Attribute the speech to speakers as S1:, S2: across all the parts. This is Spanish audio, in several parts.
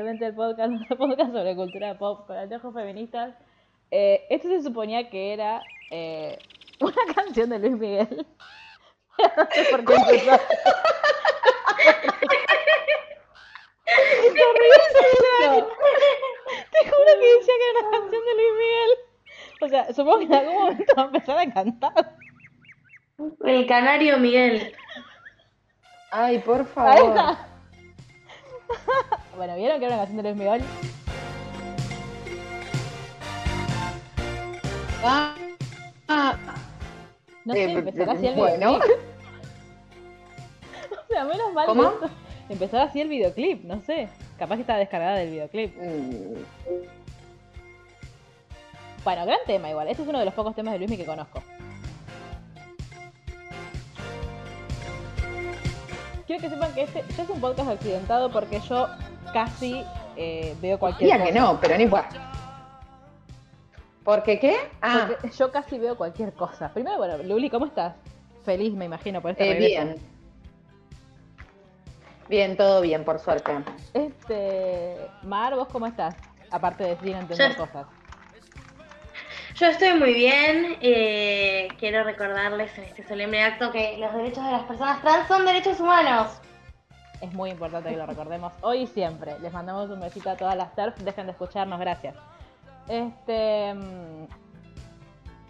S1: El podcast, nuestro podcast sobre cultura pop con anteojos feministas. Eh, esto se suponía que era eh, una canción de Luis Miguel. no sé por qué empezó. Te juro que decía que era una canción de Luis Miguel. O sea, supongo que en algún momento va a empezar a cantar.
S2: El canario Miguel.
S3: Ay, por
S1: Ahí
S3: favor.
S1: está. Bueno, ¿vieron que era una canción de Luis Miguel?
S3: Ah, ah,
S1: No sé,
S3: eh,
S1: empezará así el
S3: bueno.
S1: videoclip. O sea, menos mal
S3: ¿Cómo?
S1: esto- empezó así el videoclip, no sé. Capaz que está descargada del videoclip.
S3: Mm,
S1: Bueno, gran tema igual. Este es uno de los pocos temas de Luismi que conozco. Quiero que sepan que este ya es un podcast accidentado porque yo casi eh, veo cualquier
S3: Diría
S1: cosa.
S3: que no, pero no importa. ¿Por qué qué? Ah,
S1: Porque yo casi veo cualquier cosa. Primero, bueno, Luli, ¿cómo estás? Feliz, me imagino, por este
S3: eh, bien. Bien, todo bien, por suerte.
S1: Este, Mar, ¿vos cómo estás? Aparte de sin entender
S2: Yo-
S1: cosas.
S2: Yo estoy muy bien. eh, quiero recordarles en este solemne acto que los derechos de las personas trans son derechos humanos.
S1: Es muy importante que lo recordemos hoy y siempre. Les mandamos un besito a todas las TERF. Dejen de escucharnos, gracias. Este. mm,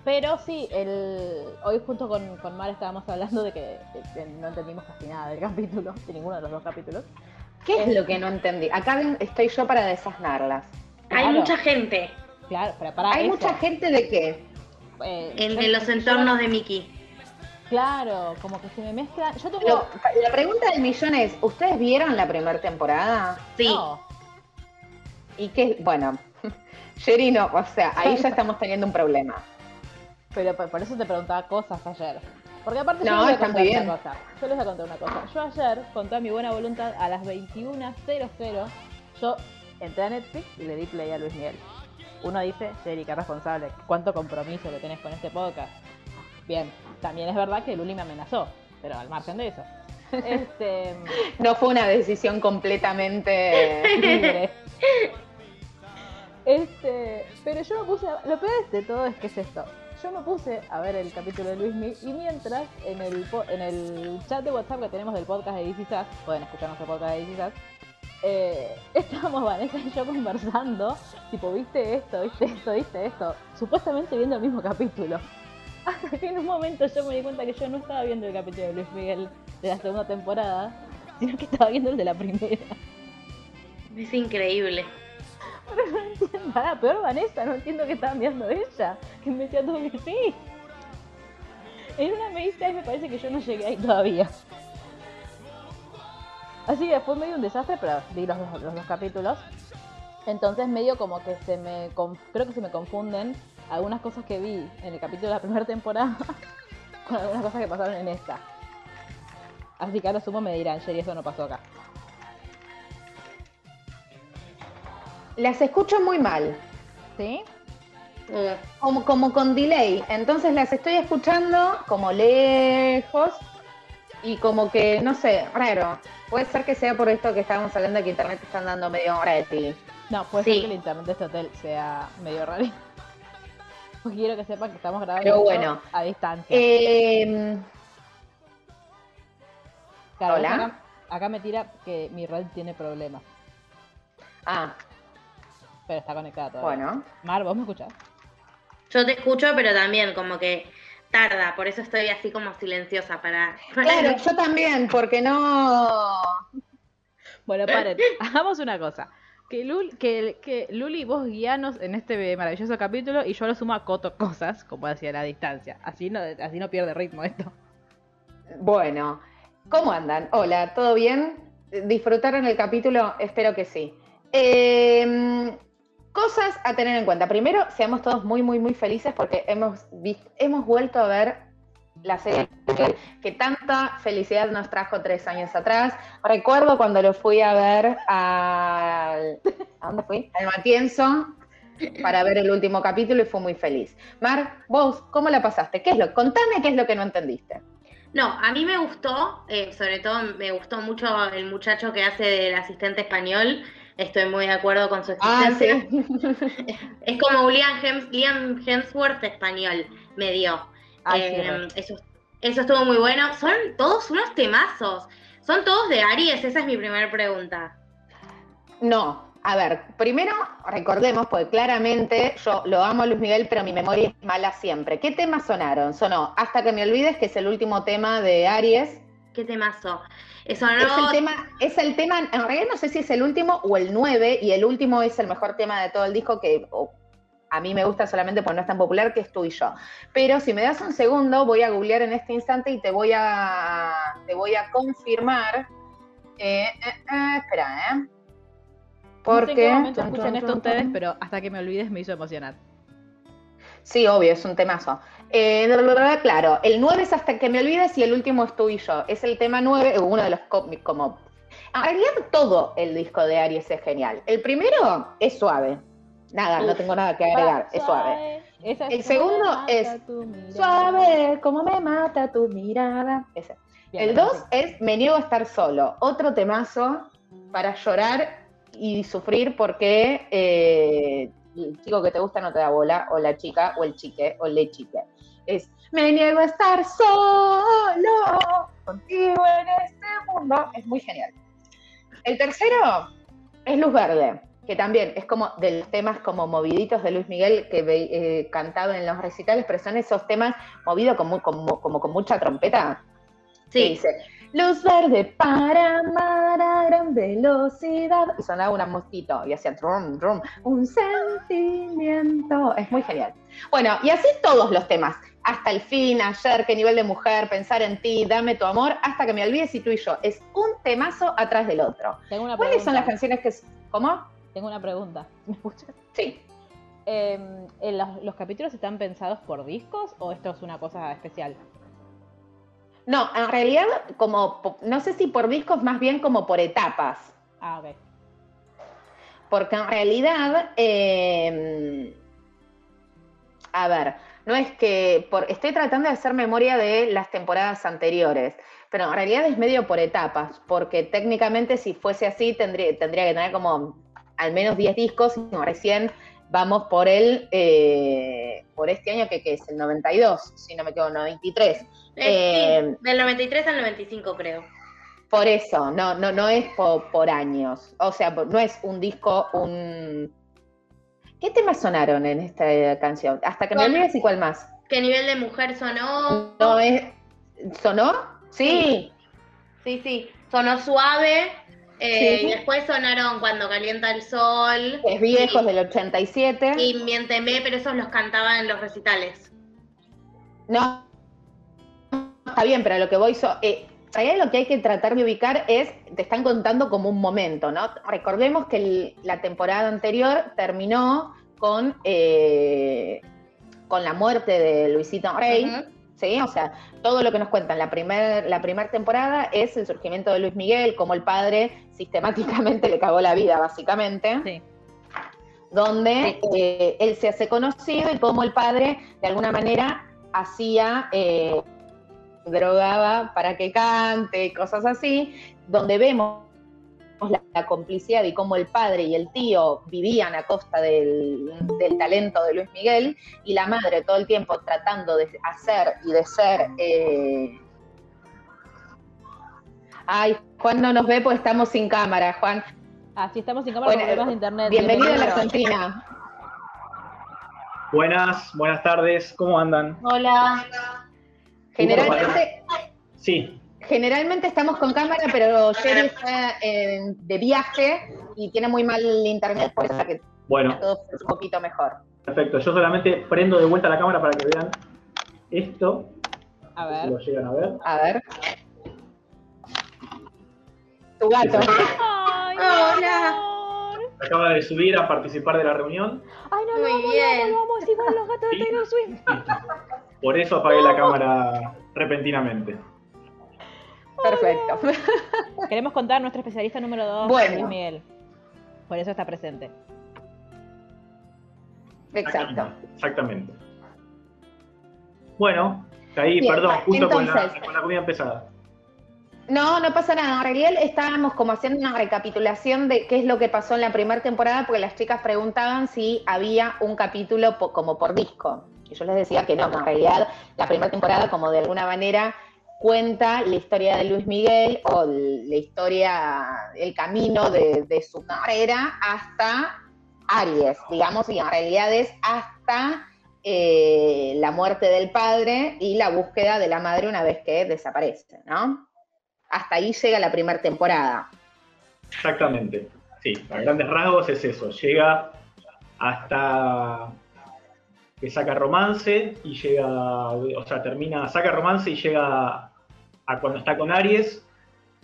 S1: Pero sí, el, hoy junto con, con Mar estábamos hablando de que, de que no entendimos casi nada del capítulo, de ninguno de los dos capítulos.
S3: ¿Qué es lo que no entendí? Acá estoy yo para desasnarlas.
S2: Hay
S1: Claro.
S2: mucha gente
S1: Claro, pero para
S3: Hay
S1: eso,
S3: mucha gente de qué?
S1: eh,
S2: en,
S1: yo-
S2: en los
S1: yo-
S2: entornos de Mickey.
S1: Claro, como que se me mezclan. Yo tengo.
S3: Pero la pregunta del millón es, ¿ustedes vieron la primera temporada?
S2: Sí.
S1: No,
S3: Y qué, bueno, Sherry no, o sea, ahí ya estamos teniendo un problema.
S1: pero por, por eso te preguntaba cosas ayer. Porque aparte yo
S3: No,
S1: les voy a contar una
S3: bien.
S1: cosa. Yo les voy a contar una cosa. Yo ayer, con toda mi buena voluntad, a las 21.00, yo entré a Netflix y le di play a Luis Miguel. Uno dice, Sherry, qué responsable, cuánto compromiso que tenés con este podcast. Bien, también es verdad que Luli me amenazó, pero al margen de eso. Este,
S3: No fue una decisión completamente...
S1: libre. Este, pero yo me puse a, lo peor de todo es que es esto. Yo me puse a ver el capítulo de Luismi y mientras en el en el chat de WhatsApp que tenemos del podcast de DC Sass, pueden escuchar nuestro podcast de DC Sass, eh, estábamos Vanessa y yo conversando, tipo, viste esto, viste esto, viste esto, supuestamente viendo el mismo capítulo. Hasta que en un momento yo me di cuenta que yo no estaba viendo el capítulo de Luis Miguel de la segunda temporada, sino que estaba viendo el de la primera.
S2: Es increíble.
S1: Pero no entiendo nada, peor Vanessa, no entiendo qué estaba mirando ella, que me decía todo que sí. En una me dice, "Ay, me parece que yo no llegué ahí todavía. Así que después medio un desastre, pero vi los, dos- los dos capítulos. Entonces medio como que se me, creo que se me confunden algunas cosas que vi en el capítulo de la primera temporada con algunas cosas que pasaron en esta. Así que a lo sumo me dirán, Sherry, eso no pasó acá.
S3: Las escucho muy mal,
S1: ¿Sí?
S2: Eh,
S3: como, como con delay. Entonces las estoy escuchando como lejos y como que, no sé, raro. Puede ser que sea por esto que estábamos hablando de que internet están dando medio ready.
S1: No, puede
S2: Sí.
S1: ser que el internet de este hotel sea medio raro. Quiero que sepan que estamos grabando
S3: Pero
S1: esto
S3: bueno.
S1: a distancia.
S3: Eh,
S1: Claro,
S3: hola.
S1: Acá, acá me tira que mi red tiene problemas,
S3: ah,
S1: pero está conectada todavía.
S3: bueno.
S1: Mar, ¿vos me escuchás?
S2: Yo te escucho, pero también como que tarda, por eso estoy así como silenciosa para... para-
S3: Claro, yo también, porque no.
S1: Bueno, paren, hagamos una cosa. Que, Lul, que, que Luli, vos guianos en este maravilloso capítulo y yo lo sumo a Coto cosas, como hacia la distancia. Así no, así no pierde ritmo esto.
S3: Bueno, ¿cómo andan? Hola, ¿todo bien? ¿Disfrutaron el capítulo? Espero que sí. Eh, cosas a tener en cuenta. Primero, seamos todos muy, muy, muy felices porque hemos, vis- hemos vuelto a ver la serie que, que tanta felicidad nos trajo tres años atrás. Recuerdo cuando lo fui a ver al... ¿A dónde fui? Al Matienzo para ver el último capítulo y fui muy feliz. Mar, vos, ¿cómo la pasaste? ¿Qué es lo? Contame qué es lo que no entendiste.
S2: No, a mí me gustó, eh, sobre todo me gustó mucho el muchacho que hace del asistente español. Estoy muy de acuerdo con su
S3: Ah,
S2: existencia.
S3: sí.
S2: Es como un Liam, Hems- Liam Hemsworth español, me
S1: sí,
S2: Eh,
S1: re.
S2: eso, eso estuvo muy bueno. Son todos unos temazos. Son todos de Aries, esa es mi primera pregunta.
S3: No, a ver, primero recordemos, porque claramente yo lo amo a Luis Miguel, pero mi memoria es mala siempre. ¿Qué temas sonaron? Sonó Hasta que me olvides, que es el último tema de Aries.
S2: ¿Qué temazo? Eso
S3: Es
S2: no.
S3: el tema, es el tema, en realidad no sé si es el último o el 9, y el último es el mejor tema de todo el disco que a mí me gusta solamente porque no es tan popular, que es tú y yo. Pero si me das un segundo, voy a googlear en este instante y te voy a, te voy a confirmar. Eh, eh, eh, espera, ¿eh?
S1: no sé en
S3: Porque...
S1: qué momento escuchan esto ustedes, pero hasta que me olvides me hizo emocionar.
S3: Sí, obvio, es un temazo. Eh, claro, el 9 es hasta que me olvides y el último es tú y yo. Es el tema 9, uno de los co- como... En realidad todo el disco de Aries es genial. El primero es suave. Nada, no tengo nada que agregar, es suave. El segundo es. Suave, como me mata tu mirada. Ese.
S1: Bien,
S3: El 2 es Me niego a estar solo. Otro temazo para llorar y sufrir porque eh, el chico que te gusta no te da bola, o la chica, o el chique, o le chique. Es Me niego a estar solo contigo en este mundo. Es muy genial. El tercero es Luz Verde, que también es como de los temas como moviditos de Luis Miguel que eh, cantaba en los recitales, pero son esos temas movidos como, como, como con mucha trompeta. que
S2: Sí,
S3: dice, luz verde para amar a gran velocidad. Y sonaba un mosquito y hacía trum, trum, un sentimiento. Es muy genial. Bueno, y así todos los temas. Hasta el fin, ayer, qué nivel de mujer, pensar en ti, dame tu amor, hasta que me olvides y tú y yo. Es un temazo atrás del otro.
S1: Tengo una
S3: ¿Cuáles son las canciones que... ¿Cómo?
S1: Tengo una pregunta. ¿Me escuchas?
S3: Sí.
S1: Eh, ¿en los, los capítulos están pensados por discos o esto es una cosa especial?
S3: No, en realidad, como, no sé si por discos, más bien como por etapas.
S1: Ah, ok.
S3: Porque en realidad, eh, a ver, no es que, por, estoy tratando de hacer memoria de las temporadas anteriores, pero en realidad es medio por etapas, porque técnicamente si fuese así tendría, tendría que tener como al menos 10 discos y recién vamos por el, eh, por este año que, que es el 92, si no me equivoco, 93.
S2: Eh,
S3: Eh,
S2: sí, del 93 al 95 creo.
S3: Por eso, no, no, no es po- por, años. O sea, no es un disco, un. ¿Qué temas sonaron en esta canción? Hasta que me olvides y cuál más.
S2: ¿Qué nivel de mujer sonó?
S3: No es. ¿Sonó? Sí.
S2: Sí, sí, sonó suave. Eh,
S3: Sí.
S2: Y después sonaron Cuando calienta el sol.
S3: Es viejo, es del 87.
S2: Y Miénteme, pero esos los cantaba en los recitales.
S3: No. Está bien, pero lo que voy. So, eh, realidad lo que hay que tratar de ubicar es. Te están contando como un momento, ¿no? Recordemos que el- la temporada anterior terminó con. eh, con la muerte de Luisito Rey.
S2: Ujú.
S3: ¿Sí? O sea, todo lo que nos cuentan la primera la primer temporada es el surgimiento de Luis Miguel, como el padre sistemáticamente le cagó la vida, básicamente.
S1: Sí.
S3: Donde eh, él se hace conocido y como el padre, de alguna manera, hacía, eh, drogaba para que cante, y cosas así, donde vemos la, la complicidad y cómo el padre y el tío vivían a costa del, del talento de Luis Miguel y la madre todo el tiempo tratando de hacer y de ser... eh, Ay, Juan no nos ve porque estamos sin cámara, Juan.
S1: Ah, sí, estamos sin cámara por
S3: Bueno,
S1: problemas de internet.
S3: Bienvenido a la
S1: Bienvenido.
S3: Argentina.
S4: Buenas, buenas tardes, ¿cómo andan?
S2: Hola.
S3: Generalmente,
S4: Sí,
S3: generalmente estamos con cámara, pero Jerry está en- de viaje y tiene muy mal internet, por eso que
S4: bueno,
S3: todo es un poquito mejor.
S4: perfecto. Yo solamente prendo de vuelta la cámara para que vean esto,
S1: A
S4: si
S1: ver.
S4: lo llegan a ver.
S3: A ver. Tu gato.
S5: Ay,
S2: Hola.
S4: Acaba de subir a participar de la reunión,
S5: Ay, no,
S2: Muy
S5: amo,
S2: bien.
S5: es igual los gatos de. Taylor Swift.
S4: por eso apagué la cámara repentinamente.
S3: Perfecto.
S1: Queremos contar a nuestro especialista número 2,
S3: Bueno.
S1: Luis Miguel. Por eso está presente.
S3: Exacto.
S4: Exactamente. Bueno, caí,
S3: Bien,
S4: perdón, justo con, la, con la comida empezada.
S3: No, no pasa nada. En realidad estábamos como haciendo una recapitulación de qué es lo que pasó en la primera temporada, porque las chicas preguntaban si había un capítulo po- como por disco. Y yo les decía que no, que en realidad la primera temporada como de alguna manera cuenta la historia de Luis Miguel o la historia, el camino de, su carrera hasta Aries, digamos, y en realidad es hasta eh, la muerte del padre y la búsqueda de la madre una vez que desaparece, ¿no? Hasta ahí llega la primera temporada.
S4: Exactamente. Sí, a grandes rasgos es eso. Llega hasta que saca romance y llega, o sea, termina, saca romance y llega a cuando está con Aries,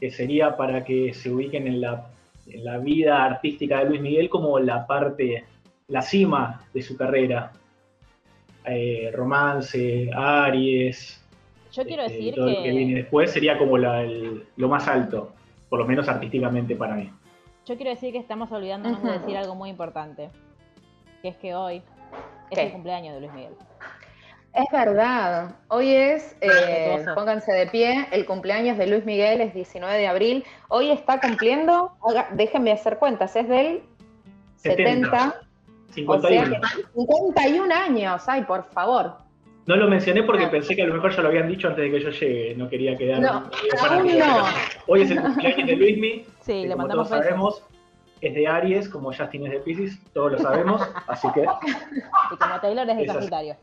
S4: que sería para que se ubiquen en la, en la vida artística de Luis Miguel como la parte, la cima de su carrera. Eh, romance, Aries,
S1: Yo quiero
S4: este,
S1: decir
S4: todo lo que viene
S1: que.
S4: después sería como la- el- lo más alto, por lo menos artísticamente para mí.
S1: Yo quiero decir que estamos olvidándonos de decir algo muy importante. Que es que hoy es
S3: ¿Qué?
S1: el cumpleaños de Luis Miguel.
S3: Es verdad, hoy es, eh,
S1: Respetuoso.
S3: pónganse de pie, el cumpleaños de Luis Miguel es 19 de abril. Hoy está cumpliendo, haga- déjenme hacer cuentas, es del 70,
S4: 70,
S3: o
S4: 51.
S3: sea que 51 años, ay, por favor.
S4: No lo mencioné porque pensé que a lo mejor ya lo habían dicho antes de que yo llegue, no quería quedar.
S3: No, aún
S4: que-
S3: no.
S4: Hoy es el cumpleaños de Luismi,
S1: Sí,
S4: que
S1: le
S4: como
S1: mandamos
S4: todos
S1: besos.
S4: sabemos, es de Aries, como Justin es de Pisces, todos lo sabemos, así que
S1: Y como Taylor es de. Sagitario.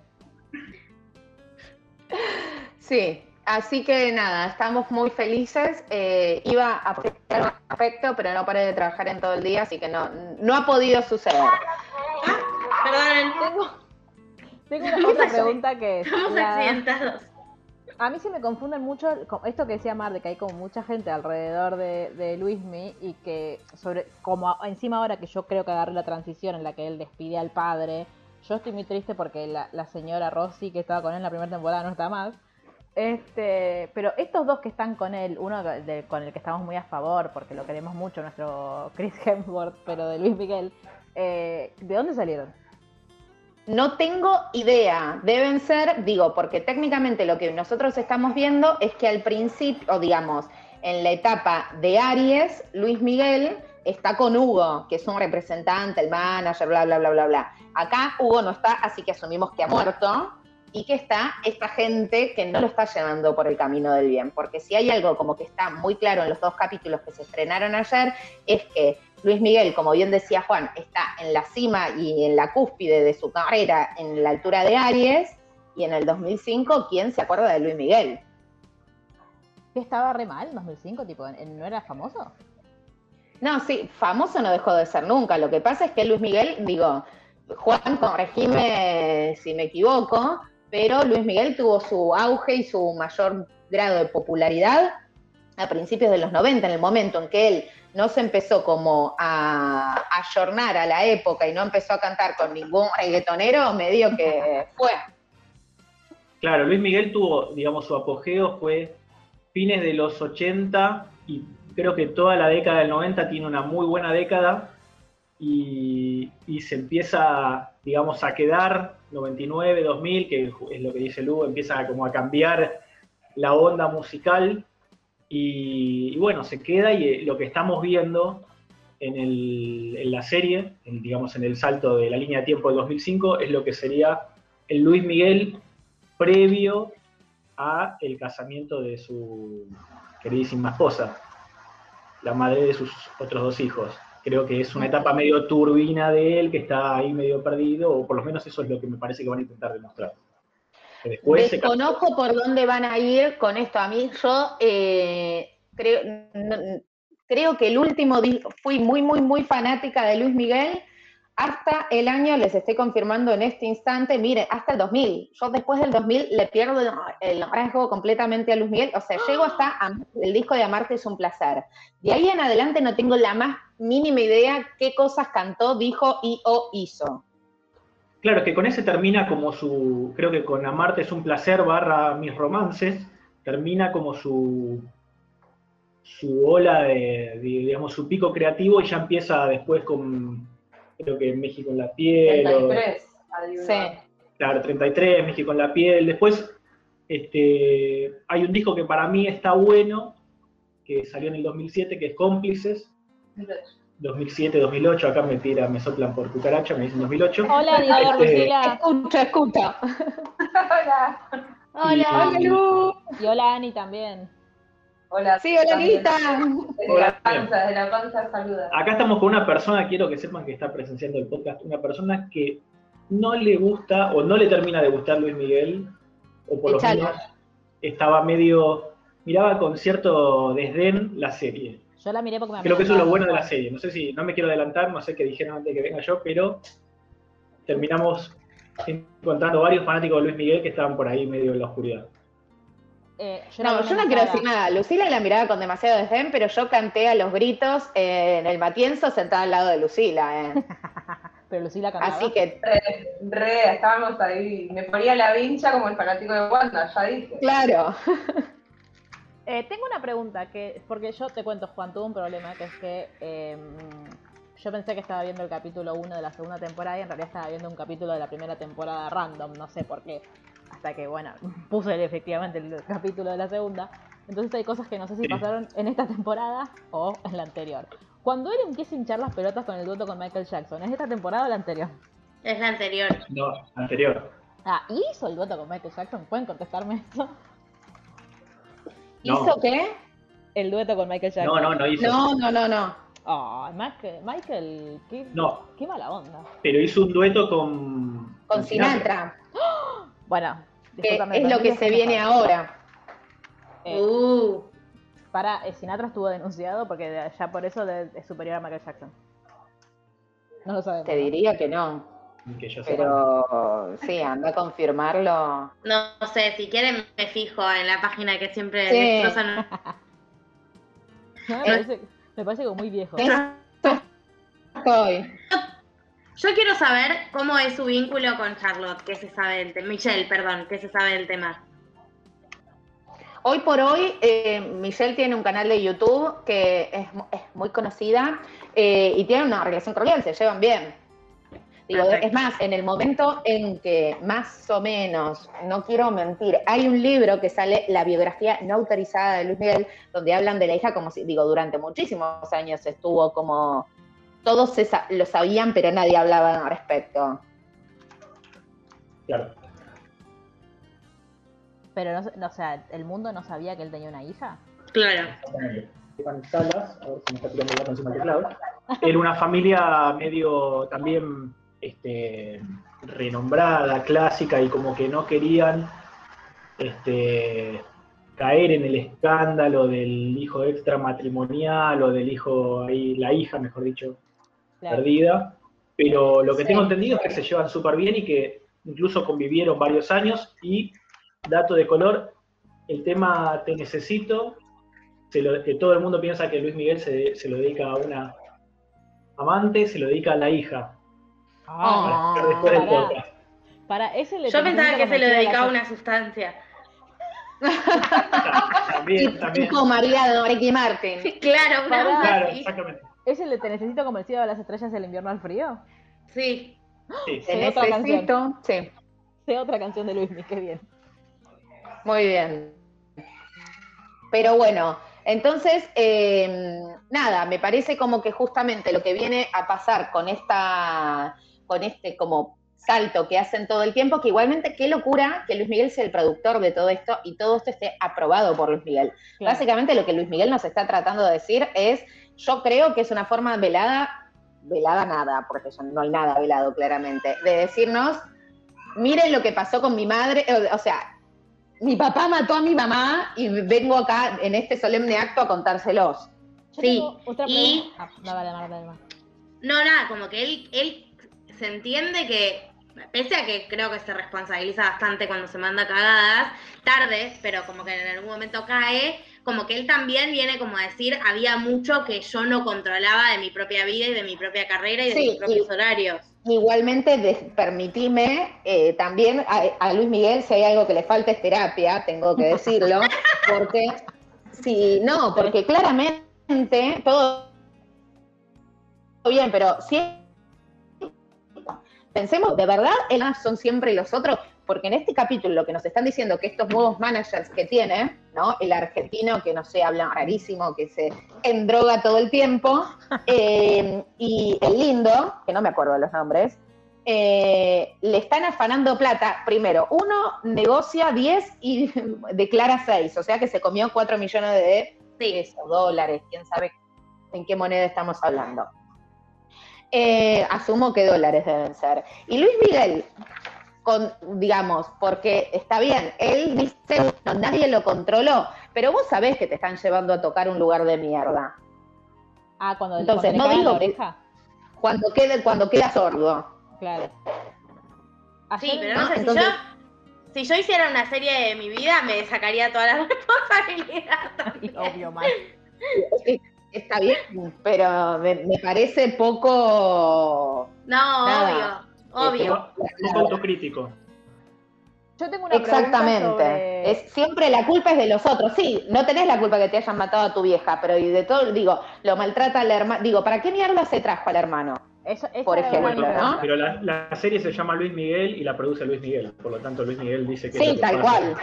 S3: Sí, así que nada, estamos muy felices. Eh, iba a un aspecto, pero no paré de trabajar en todo el día, así que no, no ha podido suceder.
S2: Perdonen.
S1: Tengo, tengo una otra pregunta que es.
S2: Estamos
S1: la-
S2: accidentados.
S1: A mí se me confunden mucho con esto que decía Mar, de que hay como mucha gente alrededor de, de Luismi y que sobre como encima ahora que yo creo que agarré la transición en la que él despide al padre, yo estoy muy triste porque la, la señora Rosy que estaba con él en la primera temporada no está más. Este, pero estos dos que están con él, uno de- con el que estamos muy a favor porque lo queremos mucho, nuestro Chris Hemsworth, pero de Luis Miguel, eh, ¿de dónde salieron?
S3: No tengo idea, deben ser, digo, porque técnicamente lo que nosotros estamos viendo es que al principio, o digamos, en la etapa de Aries, Luis Miguel está con Hugo, que es un representante, el manager, bla, bla, bla, bla, bla. Acá Hugo no está, así que asumimos que ha muerto y que está esta gente que no lo está llevando por el camino del bien. Porque si hay algo como que está muy claro en los dos capítulos que se estrenaron ayer, es que Luis Miguel, como bien decía Juan, está en la cima y en la cúspide de su carrera en la altura de Aries, y en el 2005, ¿quién se acuerda de Luis Miguel?
S1: ¿Que estaba re mal en 2005? Tipo, ¿No era famoso?
S3: No, sí, famoso no dejó de ser nunca. Lo que pasa es que Luis Miguel, digo, Juan, corregime si me equivoco, pero Luis Miguel tuvo su auge y su mayor grado de popularidad a principios de los 90, en el momento en que él no se empezó como a ayornar a la época y no empezó a cantar con ningún reggaetonero, medio que fue.
S4: Claro, Luis Miguel tuvo, digamos, su apogeo fue fines de los 80 y creo que toda la década del 90 tiene una muy buena década y, se empieza, digamos, a quedar 99, 2000, que es lo que dice Lu, empieza como a cambiar la onda musical y, bueno, se queda y eh, lo que estamos viendo en, el- en la serie, digamos, en el salto de la línea de tiempo del 2005, es lo que sería el Luis Miguel previo a el casamiento de su queridísima esposa, la madre de sus otros dos hijos. Creo que es una etapa medio turbina de él, que está ahí medio perdido, o por lo menos eso es lo que me parece que van a intentar demostrar.
S3: Desconozco por dónde van a ir con esto. A mí yo eh, creo, creo que el último disco, fui muy, muy, muy fanática de Luis Miguel. Hasta el año, les estoy confirmando en este instante, mire, hasta el 2000. Yo después del 2000 le pierdo el rasgo completamente a Luis Miguel. O sea, llego hasta el disco de Amarte es un placer. De ahí en adelante no tengo la más mínima idea qué cosas cantó, dijo y o hizo.
S4: Claro, que con ese termina como su, creo que con Amarte es un placer barra mis romances, termina como su, su ola de, de, digamos, su pico creativo y ya empieza después con, creo que México en la piel, o-
S6: 33. adiós.
S3: Sí.
S4: claro, 33, México en la piel, después este, hay un disco que para mí está bueno, que salió en el 2007, que es Cómplices, 2007, 2008, acá me tira, me soplan por cucaracha, me dicen 2008.
S1: Hola, Diego
S4: Este.
S3: Escucha, escucha.
S6: Hola.
S2: Hola.
S4: Y-
S1: Y hola, Ani también.
S6: Hola.
S3: Sí, hola, Anita.
S6: Desde
S4: Hola.
S6: la panza, desde la panza saluda.
S4: Acá estamos con una persona, quiero que sepan que está presenciando el podcast, una persona que no le gusta o no le termina de gustar Luis Miguel, o por lo menos estaba medio, miraba con cierto desdén la serie.
S1: Yo la miré porque me
S4: Creo que eso es lo bueno de la serie. No sé si, no me quiero adelantar, no sé qué dijeron antes de que venga yo, pero terminamos encontrando varios fanáticos de Luis Miguel que estaban por ahí medio en la oscuridad.
S1: Eh, yo
S3: No, yo no quiero decir nada. Lucila la miraba con demasiado desdén, pero yo canté a los gritos eh, en el Matienzo sentada al lado de Lucila. eh.
S1: Pero Lucila cantaba.
S3: Así que,
S6: Re, re, estábamos ahí. Me ponía la vincha como el fanático de Wanda, ya dije.
S3: claro.
S1: Eh, tengo una pregunta, que porque yo te cuento, Juan, tuve un problema, que es que eh, yo pensé que estaba viendo el capítulo 1 de la segunda temporada y en realidad estaba viendo un capítulo de la primera temporada random, no sé por qué. Hasta que, bueno, puse efectivamente el capítulo de la segunda. Entonces hay cosas que no sé si
S4: Sí.
S1: pasaron en esta temporada o en la anterior. Cuando él empieza a hinchar las pelotas con el dueto con Michael Jackson, ¿es esta temporada o la anterior?
S2: Es la anterior.
S4: No, anterior.
S1: Ah, ¿y hizo el dueto con Michael Jackson? ¿Pueden contestarme eso?
S4: No.
S3: ¿Hizo qué?
S1: El dueto con Michael Jackson.
S4: No, no, no hizo.
S3: No, no, no, no.
S1: Ay, Michael, Michael, qué,
S4: No,
S1: qué mala onda.
S4: pero hizo un dueto con.
S3: Con Sinatra.
S1: Bueno, discúlpame,
S3: es lo que se viene ahora.
S1: Eh,
S2: Uh.
S1: Para, eh, Sinatra estuvo denunciado porque ya por eso es superior a Michael Jackson. No lo sabemos.
S3: Te
S1: ¿no?
S3: diría que no.
S4: Que yo sepa.
S3: Pero sí, anda a confirmarlo.
S2: No sé, si quieren me fijo en la página que siempre
S3: Sí.
S2: destrozan.
S1: Me parece, me parece como muy viejo.
S3: Estoy.
S2: Yo quiero saber cómo es su vínculo con Charlotte, que se sabe del tema. Michelle, perdón, que se sabe del tema.
S3: Hoy por hoy, eh, Michelle tiene un canal de YouTube que es, es muy conocida eh, y tiene una relación cordial, se llevan bien. Digo, es más, en el momento en que más o menos, no quiero mentir, hay un libro que sale, la biografía no autorizada de Luis Miguel, donde hablan de la hija como si, digo, durante muchísimos años estuvo como, todos se sa- lo sabían, pero nadie hablaba al respecto.
S4: Claro.
S1: Pero no, no, o sea, el mundo no sabía que él tenía una hija.
S2: Claro.
S4: Salas, a ver si me está tirando el gato encima del teclado. Era una familia medio también este, renombrada, clásica, y como que no querían este, caer en el escándalo del hijo extramatrimonial o del hijo, ahí, la hija, mejor dicho,
S1: Claro.
S4: perdida. Pero lo que
S3: Sí.
S4: tengo entendido es que se llevan súper bien y que incluso convivieron varios años. Y, dato de color, el tema Te Necesito, se lo- que todo el mundo piensa que Luis Miguel se, se lo dedica a una amante, se lo dedica a la hija.
S3: Ah.
S4: Para escuchar después del
S1: Pará.
S4: podcast.
S1: Para ese le
S2: Yo pensaba que se lo dedicaba a
S1: una
S2: sustancia.
S4: También, también.
S3: Tipo María de Ricky Martin.
S2: Claro,
S4: Claro, exactamente.
S1: ¿Es el de Te necesito como el cielo de las estrellas del invierno al frío?
S2: Sí.
S4: Sí.
S3: Te necesito. Sí,
S1: Sí, otra canción de Luis Miguel, qué bien.
S3: muy bien. Pero bueno, entonces, eh, nada, me parece como que justamente lo que viene a pasar con esta, con este como salto que hacen todo el tiempo, que igualmente qué locura que Luis Miguel sea el productor de todo esto y todo esto esté aprobado por Luis Miguel.
S1: Claro.
S3: Básicamente lo que Luis Miguel nos está tratando de decir es, yo creo que es una forma velada, velada nada, porque ya no hay nada velado claramente, de decirnos, miren lo que pasó con mi madre, o, o sea, mi papá mató a mi mamá y vengo acá en este solemne acto a contárselos.
S1: Yo
S2: Sí,
S1: otra
S2: y-.
S1: Ah, no, vale, vale, vale, vale.
S2: No, nada, como que él, él se entiende que, pese a que creo que se responsabiliza bastante cuando se manda cagadas, tarde, pero como que en algún momento cae, como que él también viene como a decir, había mucho que yo no controlaba de mi propia vida y de mi propia carrera y de
S3: Sí,
S2: mis propios
S3: y-
S2: horarios.
S3: Igualmente, de- permitime eh, también a, a Luis Miguel, si hay algo que le falta es terapia, tengo que decirlo, porque, sí, no, porque claramente todo bien, pero si pensemos, de verdad, él son siempre los otros, porque en este capítulo lo que nos están diciendo que estos nuevos managers que tiene, ¿no? El argentino que no sé, habla rarísimo, que se endroga todo el tiempo, eh, y el lindo, que no me acuerdo de los nombres, eh, le están afanando plata. Primero, uno negocia 10 y declara 6, o sea que se comió 4 millones de pesos, dólares, quién sabe en qué moneda estamos hablando. Eh, asumo que dólares deben ser. Y Luis Miguel, con, digamos, porque está bien, él dice, no, nadie lo controló, pero vos sabés que te están llevando a tocar un lugar de mierda.
S1: Ah, cuando,
S3: Entonces,
S1: cuando
S3: no
S1: la
S3: digo que-
S1: oreja.
S3: Cuando quede, cuando queda sordo.
S1: Claro.
S2: Sí,
S1: Ayer-
S2: pero no sé,
S3: entonces-
S2: si yo, si yo hiciera una serie de mi vida, me sacaría toda la responsabilidad también.
S1: Obvio, mal.
S3: Está bien, pero me, me parece poco.
S2: No,
S3: Nada.
S2: obvio, obvio.
S4: Un poco autocrítico.
S1: Yo tengo una pregunta
S3: Exactamente.
S1: sobre-
S3: Es siempre la culpa es de los otros. Sí, no tenés la culpa que te hayan matado a tu vieja, pero y de todo, digo, lo maltrata al hermano. Digo, ¿para qué mierda se trajo al hermano?
S1: Eso-
S3: por ejemplo. ¿no?
S4: Pero la, la serie se llama Luis Miguel y la produce Luis Miguel. Por lo tanto, Luis Miguel dice que. es
S3: Sí,
S4: lo que
S3: tal
S4: pasa.
S3: cual.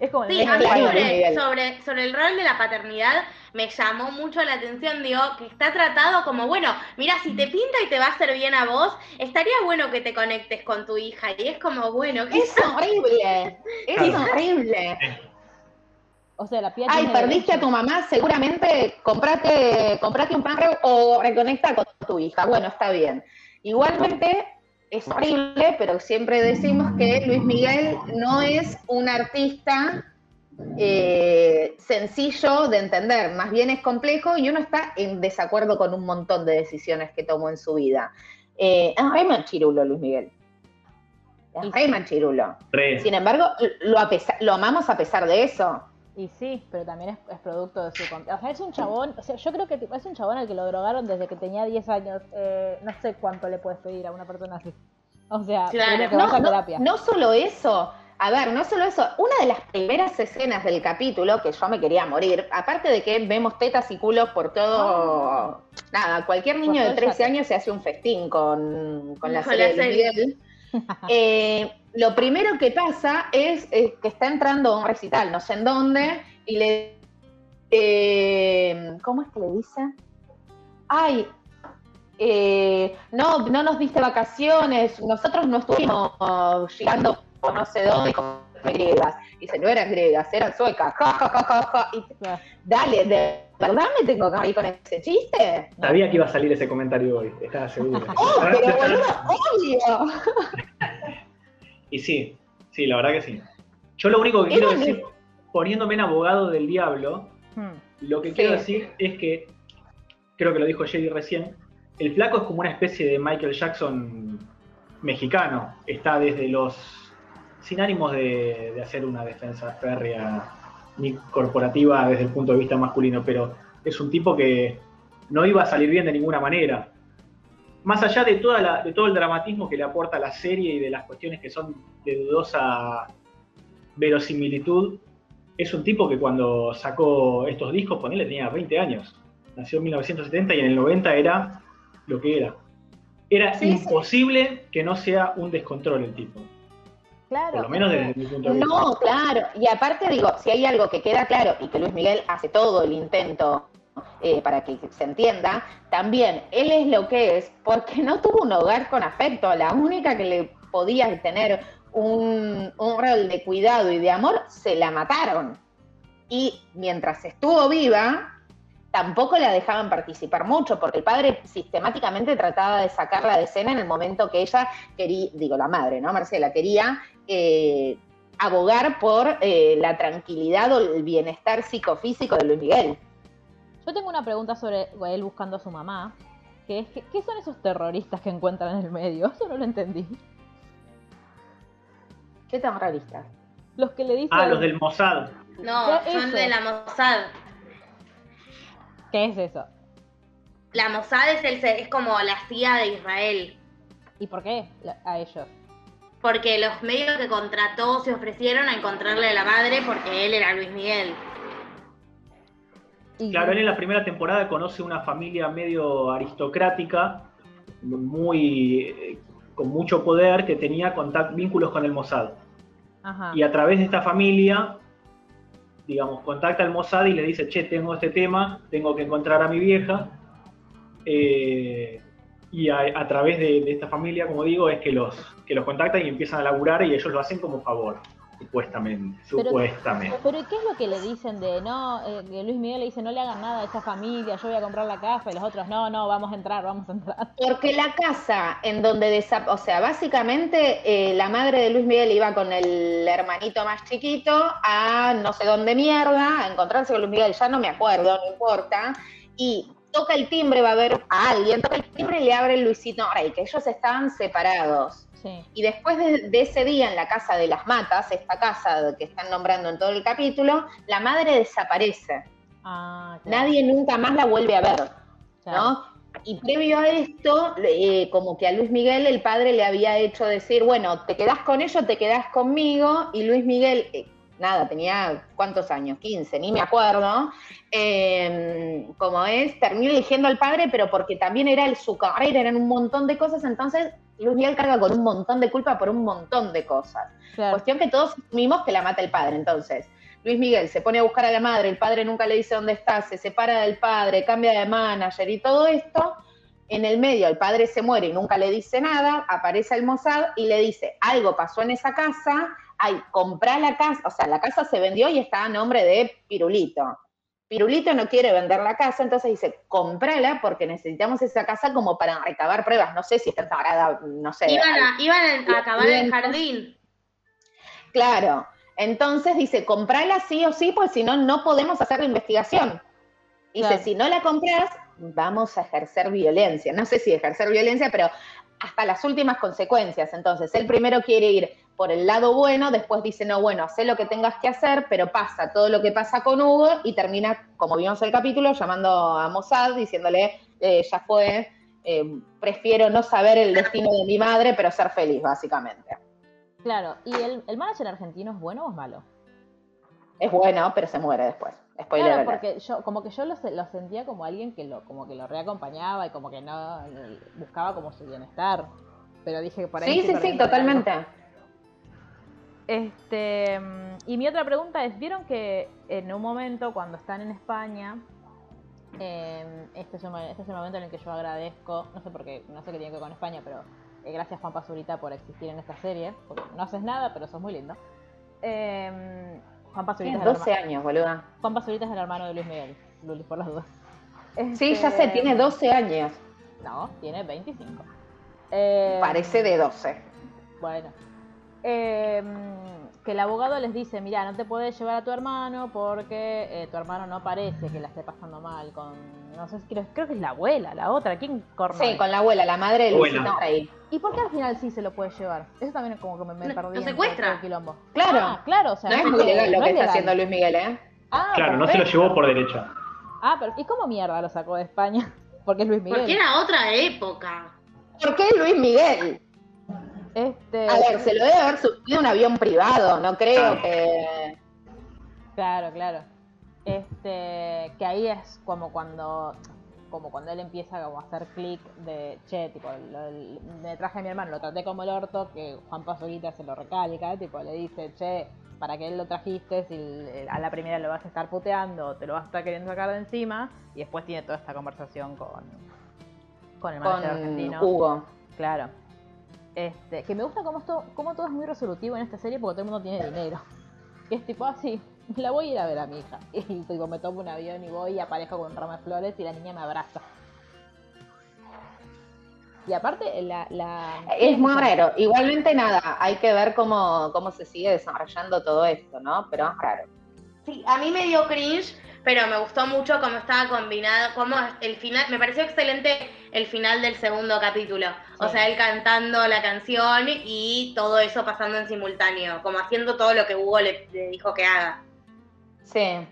S1: Es como
S2: Sí, a mí sobre, sobre, sobre el rol de la paternidad me llamó mucho la atención, digo, que está tratado como, bueno, mira, si te pinta y te va a hacer bien a vos, estaría bueno que te conectes con tu hija. Y es como, bueno, ¿qué
S3: Es horrible. Es horrible.
S1: O sea, la piel
S3: Ay, perdiste a tu mamá, seguramente comprate, comprate un pan o reconecta con tu hija. Bueno, está bien. Igualmente es horrible, pero siempre decimos que Luis Miguel no es un artista eh, sencillo de entender, más bien es complejo y uno está en desacuerdo con un montón de decisiones que tomó en su vida. Eh, es re machirulo, Luis Miguel. Es re machirulo.
S4: Re.
S3: Sin embargo, lo, a pesar- lo amamos a pesar de eso.
S1: Y sí, pero también es, es producto de su... O sea, es un chabón... O sea, yo creo que es un chabón al que lo drogaron desde que tenía 10 años. Eh, no sé cuánto le puedes pedir a una persona así. O sea,
S2: Claro.
S1: que
S3: No,
S1: a terapia.
S3: no solo eso, a ver, no solo eso, una de las primeras escenas del capítulo que yo me quería morir, aparte de que vemos tetas y culos por todo, nada, cualquier niño de
S1: el
S3: 13
S1: yate.
S3: años se hace un festín con, con la serie
S2: la
S3: de Luis
S2: serie.
S3: Miguel. Eh, lo primero que pasa es que está entrando a un recital, no sé en dónde, y le... eh, ¿Cómo es que le dice? Ay, eh, no, no nos diste vacaciones, nosotros no estuvimos llegando por no sé dónde con griegas. Dice, no eran griegas, eran suecas. Ja, ja, ja, ja, ja. Y, dale, ¿de verdad me tengo que reír con ese chiste?
S4: Sabía que iba a salir ese comentario hoy, estaba seguro.
S3: ¡Oh, pero boludo, obvio!
S4: Y sí, sí, la verdad que sí. Yo lo único que quiero decir, poniéndome en abogado del diablo,
S1: Hmm.
S4: lo que
S3: Sí.
S4: quiero decir es que, creo que lo dijo Jerry recién, el flaco es como una especie de Michael Jackson mexicano. Está desde los. sin ánimos de, de hacer una defensa férrea ni corporativa desde el punto de vista masculino, pero es un tipo que no iba a salir bien de ninguna manera. Más allá de, toda la- de todo el dramatismo que le aporta la serie y de las cuestiones que son de dudosa verosimilitud, es un tipo que cuando sacó estos discos, ponele, tenía 20 años. Nació en 1970 y en el 90 era lo que era. Era
S3: Sí, sí.
S4: imposible que no sea un descontrol el tipo.
S1: Claro.
S4: Por lo menos desde mi punto de vista.
S3: No, claro. Y aparte digo, si hay algo que queda claro y que Luis Miguel hace todo el intento eh, para que se entienda, también él es lo que es porque no tuvo un hogar con afecto. La única que le podía tener un, rol de cuidado y de amor, se la mataron. Y mientras estuvo viva, tampoco la dejaban participar mucho, porque el padre sistemáticamente trataba de sacarla de escena en el momento que ella quería, digo la madre, ¿no? Marcela, quería eh, abogar por eh, la tranquilidad o el bienestar psicofísico de Luis Miguel.
S1: Yo tengo una pregunta sobre él buscando a su mamá, que es que, ¿qué son esos terroristas que encuentran en el medio? Eso no lo entendí.
S3: ¿Qué terroristas?
S1: Los que le dicen...
S4: Ah, los del Mossad.
S2: No,
S1: ¿Qué
S2: son de la Mossad.
S1: ¿Qué es eso?
S2: La Mossad es, el, es como la CIA de Israel.
S1: ¿Y por qué a ellos?
S2: Porque los medios que contrató se ofrecieron a encontrarle a la madre porque él era Luis Miguel.
S1: Y-
S4: Claro, él en la primera temporada conoce una familia medio aristocrática, muy eh, con mucho poder, que tenía contact- vínculos con el Mossad.
S1: Ajá.
S4: Y a través de esta familia, digamos, contacta al Mossad y le dice, che, tengo este tema, tengo que encontrar a mi vieja. Eh, y a, a través de, de esta familia, como digo, es que los, que los contactan y empiezan a laburar y ellos lo hacen como favor, supuestamente.
S1: Pero-
S4: supuestamente.
S1: Pero ¿qué es lo que le dicen de no? eh, que Luis Miguel le dice no le hagan nada a esa familia, yo voy a comprar la casa y los otros no, no, vamos a entrar, vamos a entrar.
S3: Porque la casa en donde desa- o sea, básicamente eh, la madre de Luis Miguel iba con el hermanito más chiquito a no sé dónde mierda, a encontrarse con Luis Miguel, ya no me acuerdo, no importa, y toca el timbre, va a ver a alguien, toca el timbre y le abre Luisito Rey, que ellos estaban separados.
S1: Sí.
S3: Y después de, de ese día en la casa de las matas, esta casa que están nombrando en todo el capítulo, la madre desaparece.
S1: Ah, claro,
S3: Nadie nunca más la vuelve a ver.
S1: claro.
S3: ¿no? Y previo a esto, eh, como que a Luis Miguel el padre le había hecho decir, bueno, te quedás con ellos, te quedás conmigo, y Luis Miguel, eh, nada, tenía cuántos años, 15, ni me acuerdo, eh, como es, termina eligiendo al padre, pero porque también era el, su carrera, eran un montón de cosas, entonces Luis Miguel carga con un montón de culpa por un montón de cosas.
S1: Claro.
S3: Cuestión que todos asumimos que la mata el padre. Entonces, Luis Miguel se pone a buscar a la madre, el padre nunca le dice dónde está, se separa del padre, cambia de manager y todo esto. En el medio, el padre se muere y nunca le dice nada, aparece el Mossad y le dice, algo pasó en esa casa, ay, comprá la casa, o sea, la casa se vendió y está a nombre de Pirulito. Pirulito no quiere vender la casa, entonces dice, comprala porque necesitamos esa casa como para recabar pruebas. No sé si está sagrada, no sé.
S2: Iban a, iban a acabar el jardín.
S3: Claro. Entonces dice, comprala sí o sí, pues si no, no podemos hacer la investigación. Dice,
S1: Claro.
S3: si no la compras, vamos a ejercer violencia. No sé si ejercer violencia, pero hasta las últimas consecuencias. Entonces, él primero quiere ir por el lado bueno, después dice, no, bueno, haz lo que tengas que hacer, pero pasa todo lo que pasa con Hugo y termina, como vimos el capítulo, llamando a Mossad, diciéndole, eh, ya fue, eh, prefiero no saber el destino de mi madre, pero ser feliz, básicamente.
S1: Claro, ¿y el, el manager argentino es bueno o es malo?
S3: Es bueno, pero se muere después. Spoiler
S1: Claro, porque yo, como que yo lo, lo sentía como alguien que lo, como que lo reacompañaba y como que no buscaba como su bienestar. Pero dije que por ahí
S3: Sí, sí, sí,
S1: algo. Este, y mi otra pregunta es, ¿vieron que en un momento cuando están en España, eh, este, es un, este es el momento en el que yo agradezco, no sé por qué, no sé qué tiene que ver con España, pero eh, gracias Juan Pazurita por existir en esta serie, porque no haces nada, pero sos muy lindo. Eh, Juan Pazurita,
S3: Tienes
S1: es el
S3: 12
S1: herma-
S3: años, boluda.
S1: Juan Pazurita es el hermano de Luis Miguel, Luli, por las dudas.
S3: Sí, ya
S1: Este,
S3: sé, tiene 12 años.
S1: No, tiene 25. Eh,
S3: Parece de 12.
S1: Bueno. Eh, que el abogado les dice, mira, no te puedes llevar a tu hermano porque eh, tu hermano no parece que la esté pasando mal con... No sé, creo, creo que es la abuela, la otra. ¿Quién corno
S3: Sí, con la abuela, la madre de. Luisito Rey.
S1: ¿Y por qué al final sí se lo puede llevar? Eso también es como que me, me
S2: No,
S1: perdí.
S2: lo secuestra.
S1: todo el quilombo.
S3: Claro.
S1: Ah, claro, o sea,
S3: No es
S1: no
S3: muy legal lo
S1: no
S3: que
S1: es
S3: está
S1: legal.
S3: haciendo Luis Miguel, ¿eh?
S1: Ah,
S4: Claro, no se lo llevó por derecha.
S1: Ah, pero ¿y cómo mierda lo sacó de España? Porque es Luis Miguel.
S2: Porque era otra época.
S3: ¿Por qué Luis Miguel?
S1: Este...
S3: A ver, se lo debe haber subido un avión privado, no creo
S4: Claro.
S3: que...
S1: Claro, claro. Este, que ahí es como cuando como cuando él empieza como a hacer clic de, che, tipo, lo- me traje a mi hermano, lo traté como el orto, que Juan Pasolita se lo recalca, tipo, le dice, che, ¿para qué lo trajiste si el- a la primera lo vas a estar puteando, te lo vas a estar queriendo sacar de encima? Y después tiene toda esta conversación con, con el manager
S3: Con
S1: argentino.
S3: Hugo.
S1: Claro. Este, que me gusta cómo, esto, cómo todo es muy resolutivo en esta serie porque todo el mundo tiene dinero. Que es tipo así, la voy a ir a ver a mi hija. Y tipo, me tomo un avión y voy y aparezco con un ramo de flores y la niña me abraza. Y aparte, la... la
S3: Es muy raro. Igualmente nada, hay que ver cómo, cómo se sigue desarrollando todo esto, ¿no? Pero es raro.
S2: Sí, a mí me dio cringe, pero me gustó mucho cómo estaba combinado, cómo el final, me pareció excelente el final del segundo capítulo. O sea, él cantando la canción y todo eso pasando en simultáneo, como haciendo todo lo que Hugo le, le dijo que haga.
S3: Sí.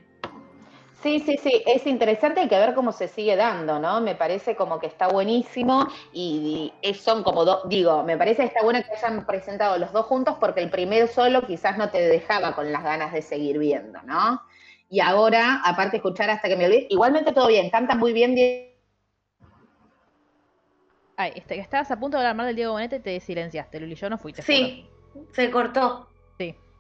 S3: Sí, sí, sí, es interesante, hay que ver cómo se sigue dando, ¿no? Me parece como que está buenísimo y, son como dos, digo, me parece que está bueno que hayan presentado los dos juntos porque el primero solo quizás no te dejaba con las ganas de seguir viendo, ¿no? Y ahora, aparte escuchar hasta que me olvide, igualmente todo bien, cantan muy bien,
S1: Ay, este, estabas a punto de hablar mal del Diego Boneta y te silenciaste, Luli. Yo no fui, te
S2: Sí, se cortó.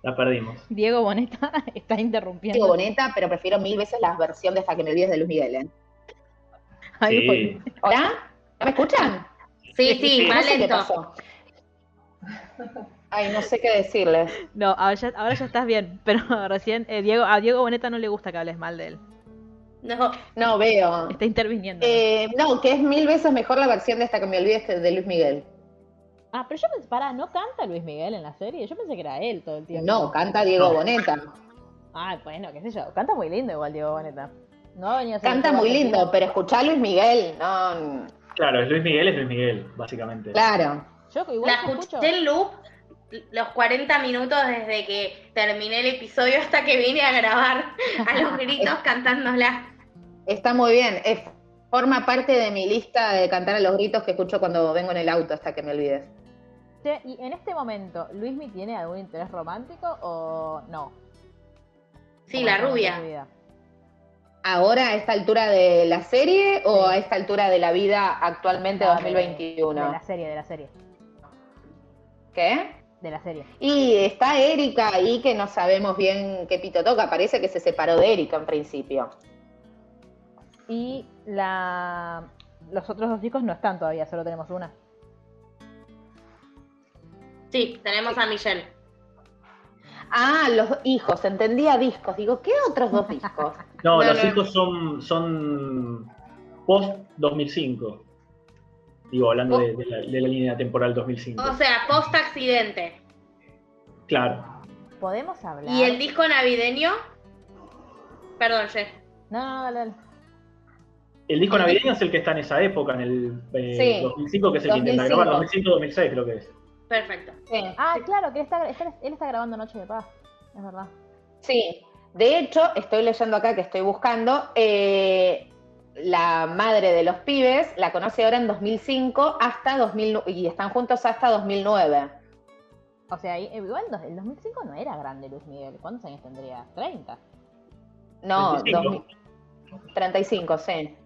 S4: La perdimos.
S1: Diego Boneta está interrumpiendo.
S3: Diego Boneta, pero prefiero mil veces la versión de hasta que me olvides de Luis Miguel, ¿eh?
S1: Ay,
S4: Sí.
S1: bueno.
S3: ¿Hola? ¿No me escuchan?
S2: Sí, sí,
S3: No
S2: más
S3: sé
S2: lento.
S3: pasó. Ay, no sé qué decirles.
S1: No, ahora ya, ahora ya estás bien, pero recién eh, Diego, a Diego Boneta no le gusta que hables mal de él.
S2: No,
S3: No veo.
S1: Está interviniendo.
S3: Eh, no, que es mil veces mejor la versión de hasta que me olvides que de Luis Miguel.
S1: Ah, pero yo pensé, pará, ¿no canta Luis Miguel en la serie? Yo pensé que era él todo el tiempo.
S3: No, canta Diego. Boneta.
S1: Ah, bueno, qué sé yo. Canta muy lindo igual Diego Boneta. No venido a
S3: Canta muy lindo, pero escuchá a Luis Miguel, no.
S4: Claro, es Luis Miguel, es Luis Miguel, básicamente.
S3: Claro.
S1: Yo igual
S2: la escuché en loop los 40 minutos desde que terminé el episodio hasta que vine a grabar a los gritos cantándola.
S3: Está muy bien. Es, forma parte de mi lista de cantar a los gritos que escucho cuando vengo en el auto hasta que me olvides.
S1: Che, Y en este momento, ¿Luismi tiene algún interés romántico o no?
S2: Sí, la
S1: de
S2: rubia.
S3: ¿Ahora a esta altura de la serie o a esta altura de la vida actualmente
S1: No, de-
S3: 2021?
S1: De la serie, de la serie.
S3: ¿Qué?
S1: De la serie.
S3: Y está Erika ahí que no sabemos bien qué pito toca. Parece que se separó de Erika en principio.
S1: Y la... los otros dos chicos no están todavía, solo tenemos una.
S2: Sí, tenemos a Michelle.
S3: Ah, los hijos, entendía discos. Digo, ¿qué otros dos discos?
S4: No,
S2: No,
S4: los
S2: no.
S4: hijos son, son post 2005. Digo, hablando de, de la, de la línea temporal 2005.
S2: O sea, post accidente.
S4: Claro.
S1: ¿Podemos hablar?
S2: ¿Y el disco navideño? Perdón, Jess.
S1: No, no, dale, dale.
S4: El disco navideño es el que está en esa época, en el eh,
S3: Sí,
S4: 2005, que es el que intenta
S3: 2005.
S4: grabar, 2005-2006 creo que es.
S2: Perfecto.
S3: Sí.
S1: Ah, claro, que él está, él está grabando Noche de Paz. Es verdad.
S3: Sí, de hecho, estoy leyendo acá que estoy buscando, eh, la madre de los pibes la conoce ahora en 2005 hasta 2000 y están juntos hasta 2009.
S1: O sea, ahí- igual el 2005 no era grande Luis Miguel. ¿Cuántos años tendría? ¿30?
S3: No,
S4: 35.
S3: 2000 35, sí.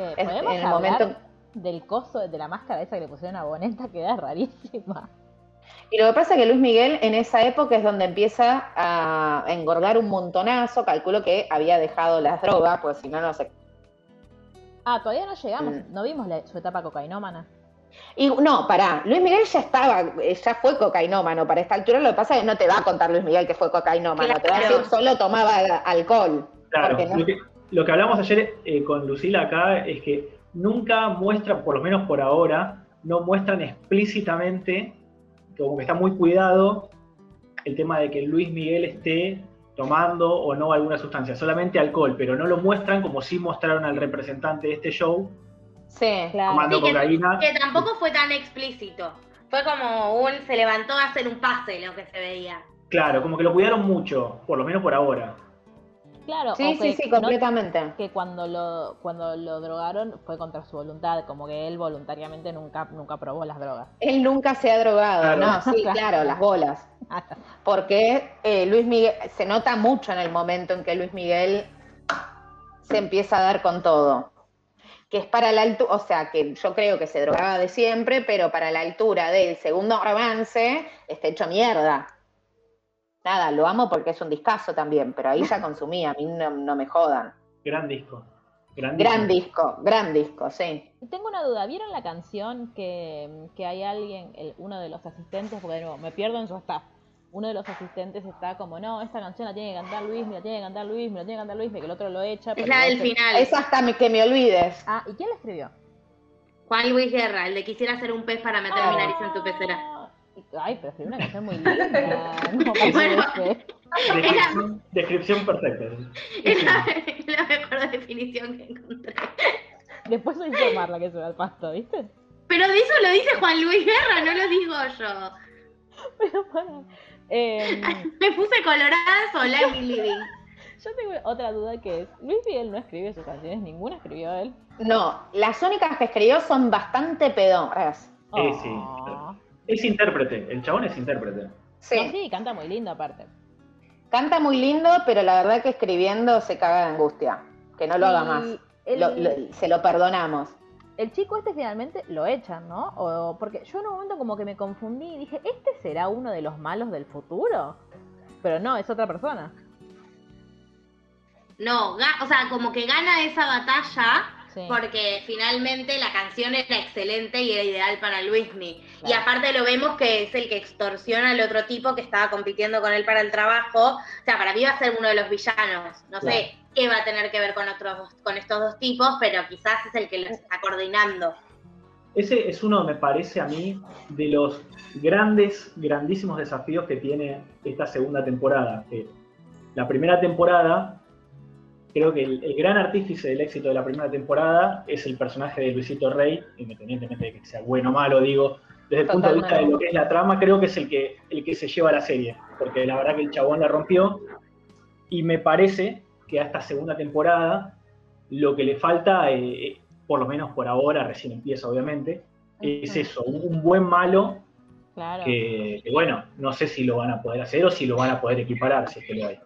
S1: Eh,
S3: Es-
S1: ¿Podemos
S3: en el
S1: hablar
S3: momento-
S1: del coso, de la máscara esa que le pusieron a Boneta? Que era rarísima.
S3: Y lo que pasa es que Luis Miguel en esa época es donde empieza a engordar un montonazo, calculo que había dejado las drogas, pues si no, no sé.
S1: Ah, todavía no llegamos.
S3: Mm.
S1: No vimos la- su etapa cocainómana.
S3: Y no, pará, Luis Miguel ya estaba, eh, ya fue cocainómano para esta altura, lo que pasa es que no te va a contar Luis Miguel que fue cocainómano, te va a decir solo tomaba alcohol.
S4: Claro,
S3: Porque no-
S4: lo, que, lo que hablamos ayer eh, con Lucila acá es que nunca muestra, por lo menos por ahora, no muestran explícitamente, como que está muy cuidado, el tema de que Luis Miguel esté tomando o no alguna sustancia, solamente alcohol, pero no lo muestran como si mostraron al representante de este show
S3: Sí.
S1: Claro.
S4: tomando
S2: Sí, que-
S4: cocaína.
S2: Que tampoco fue tan explícito. Fue como un se levantó a hacer un pase lo que se veía.
S4: Claro, como que lo cuidaron mucho, por lo menos por ahora.
S1: Claro,
S3: Sí,
S1: o
S3: sí,
S1: que
S3: sí,
S1: no-
S3: completamente.
S1: que cuando lo, cuando lo drogaron fue contra su voluntad, como que él voluntariamente nunca, nunca probó las drogas.
S3: Él nunca se ha drogado,
S4: Claro.
S3: no, sí, claro, las bolas. Porque eh, Luis Miguel, se nota mucho en el momento en que Luis Miguel se empieza a dar con todo. Que es para la altura, o sea, que yo creo que se drogaba de siempre, pero para la altura del segundo avance está hecho mierda. Nada, lo amo porque es un discazo también, pero ahí ya consumía, a mí no, no me jodan.
S4: Gran disco. Gran disco.
S3: Gran disco, gran disco, sí.
S1: Tengo una duda, ¿vieron la canción que, que hay alguien, el- uno de los asistentes, porque de nuevo, me pierdo en su staff, uno de los asistentes está como, no, esta canción la tiene que cantar Luis, me la tiene que cantar Luis, me la tiene que cantar Luis, que el otro lo echa.
S2: Es
S1: pero
S2: la del
S1: se-
S2: final.
S3: Es hasta me- que me olvides.
S1: Ah, ¿y quién la escribió?
S2: Juan Luis Guerra, el de quisiera hacer un pez para meter mi nariz en tu pecera.
S1: Ah, Ay, pero escribió una canción muy linda. No,
S2: Bueno.
S4: Descripción, descripción perfecta.
S2: Es la, la mejor definición que encontré.
S1: Después soy yo Marla que se va al pasto, ¿viste?
S2: Pero de eso lo dice Juan Luis Guerra, no lo digo yo.
S1: Pero para. Eh,
S2: Me puse colorada sola en living.
S1: yo tengo otra duda que es, Luis Miguel no escribe sus canciones, ninguna escribió él.
S3: No, las únicas que escribió son bastante pedoras.
S4: Sí, sí. Es intérprete, el chabón es intérprete.
S1: No,
S3: Sí,
S1: sí, canta muy lindo aparte.
S3: canta muy lindo, pero la verdad que escribiendo se caga de angustia. Que no lo haga más.
S1: El,
S3: Lo- lo- se lo perdonamos.
S1: el chico este finalmente lo echan, ¿no? O, porque yo en un momento como que me confundí y dije, ¿este será uno de los malos del futuro? Pero no, es otra persona.
S2: No, o sea, como que gana esa batalla
S1: Sí.
S2: porque finalmente la canción era excelente y era ideal para Luismi. Y
S1: Claro.
S2: aparte lo vemos que es el que extorsiona al otro tipo que estaba compitiendo con él para el trabajo. O sea, para mí va a ser uno de los villanos. No
S4: Claro.
S2: sé qué va a tener que ver con otros dos- con estos dos tipos, pero quizás es el que los está coordinando.
S4: Ese es uno, me parece a mí, de los grandes, grandísimos desafíos que tiene esta segunda temporada. Que la primera temporada, creo que el, el gran artífice del éxito de la primera temporada es el personaje de Luisito Rey, independientemente de que sea bueno o malo, digo, desde el punto de vista de lo que es la trama, creo que es el que, el que se lleva la serie, porque la verdad que el chabón la rompió, y me parece que a esta segunda temporada lo que le falta, eh, por lo menos por ahora, recién empieza obviamente, es eso, un, un buen malo
S1: Claro.
S4: que, que, bueno, no sé si lo van a poder hacer o si lo van a poder equiparar, si es que lo hay.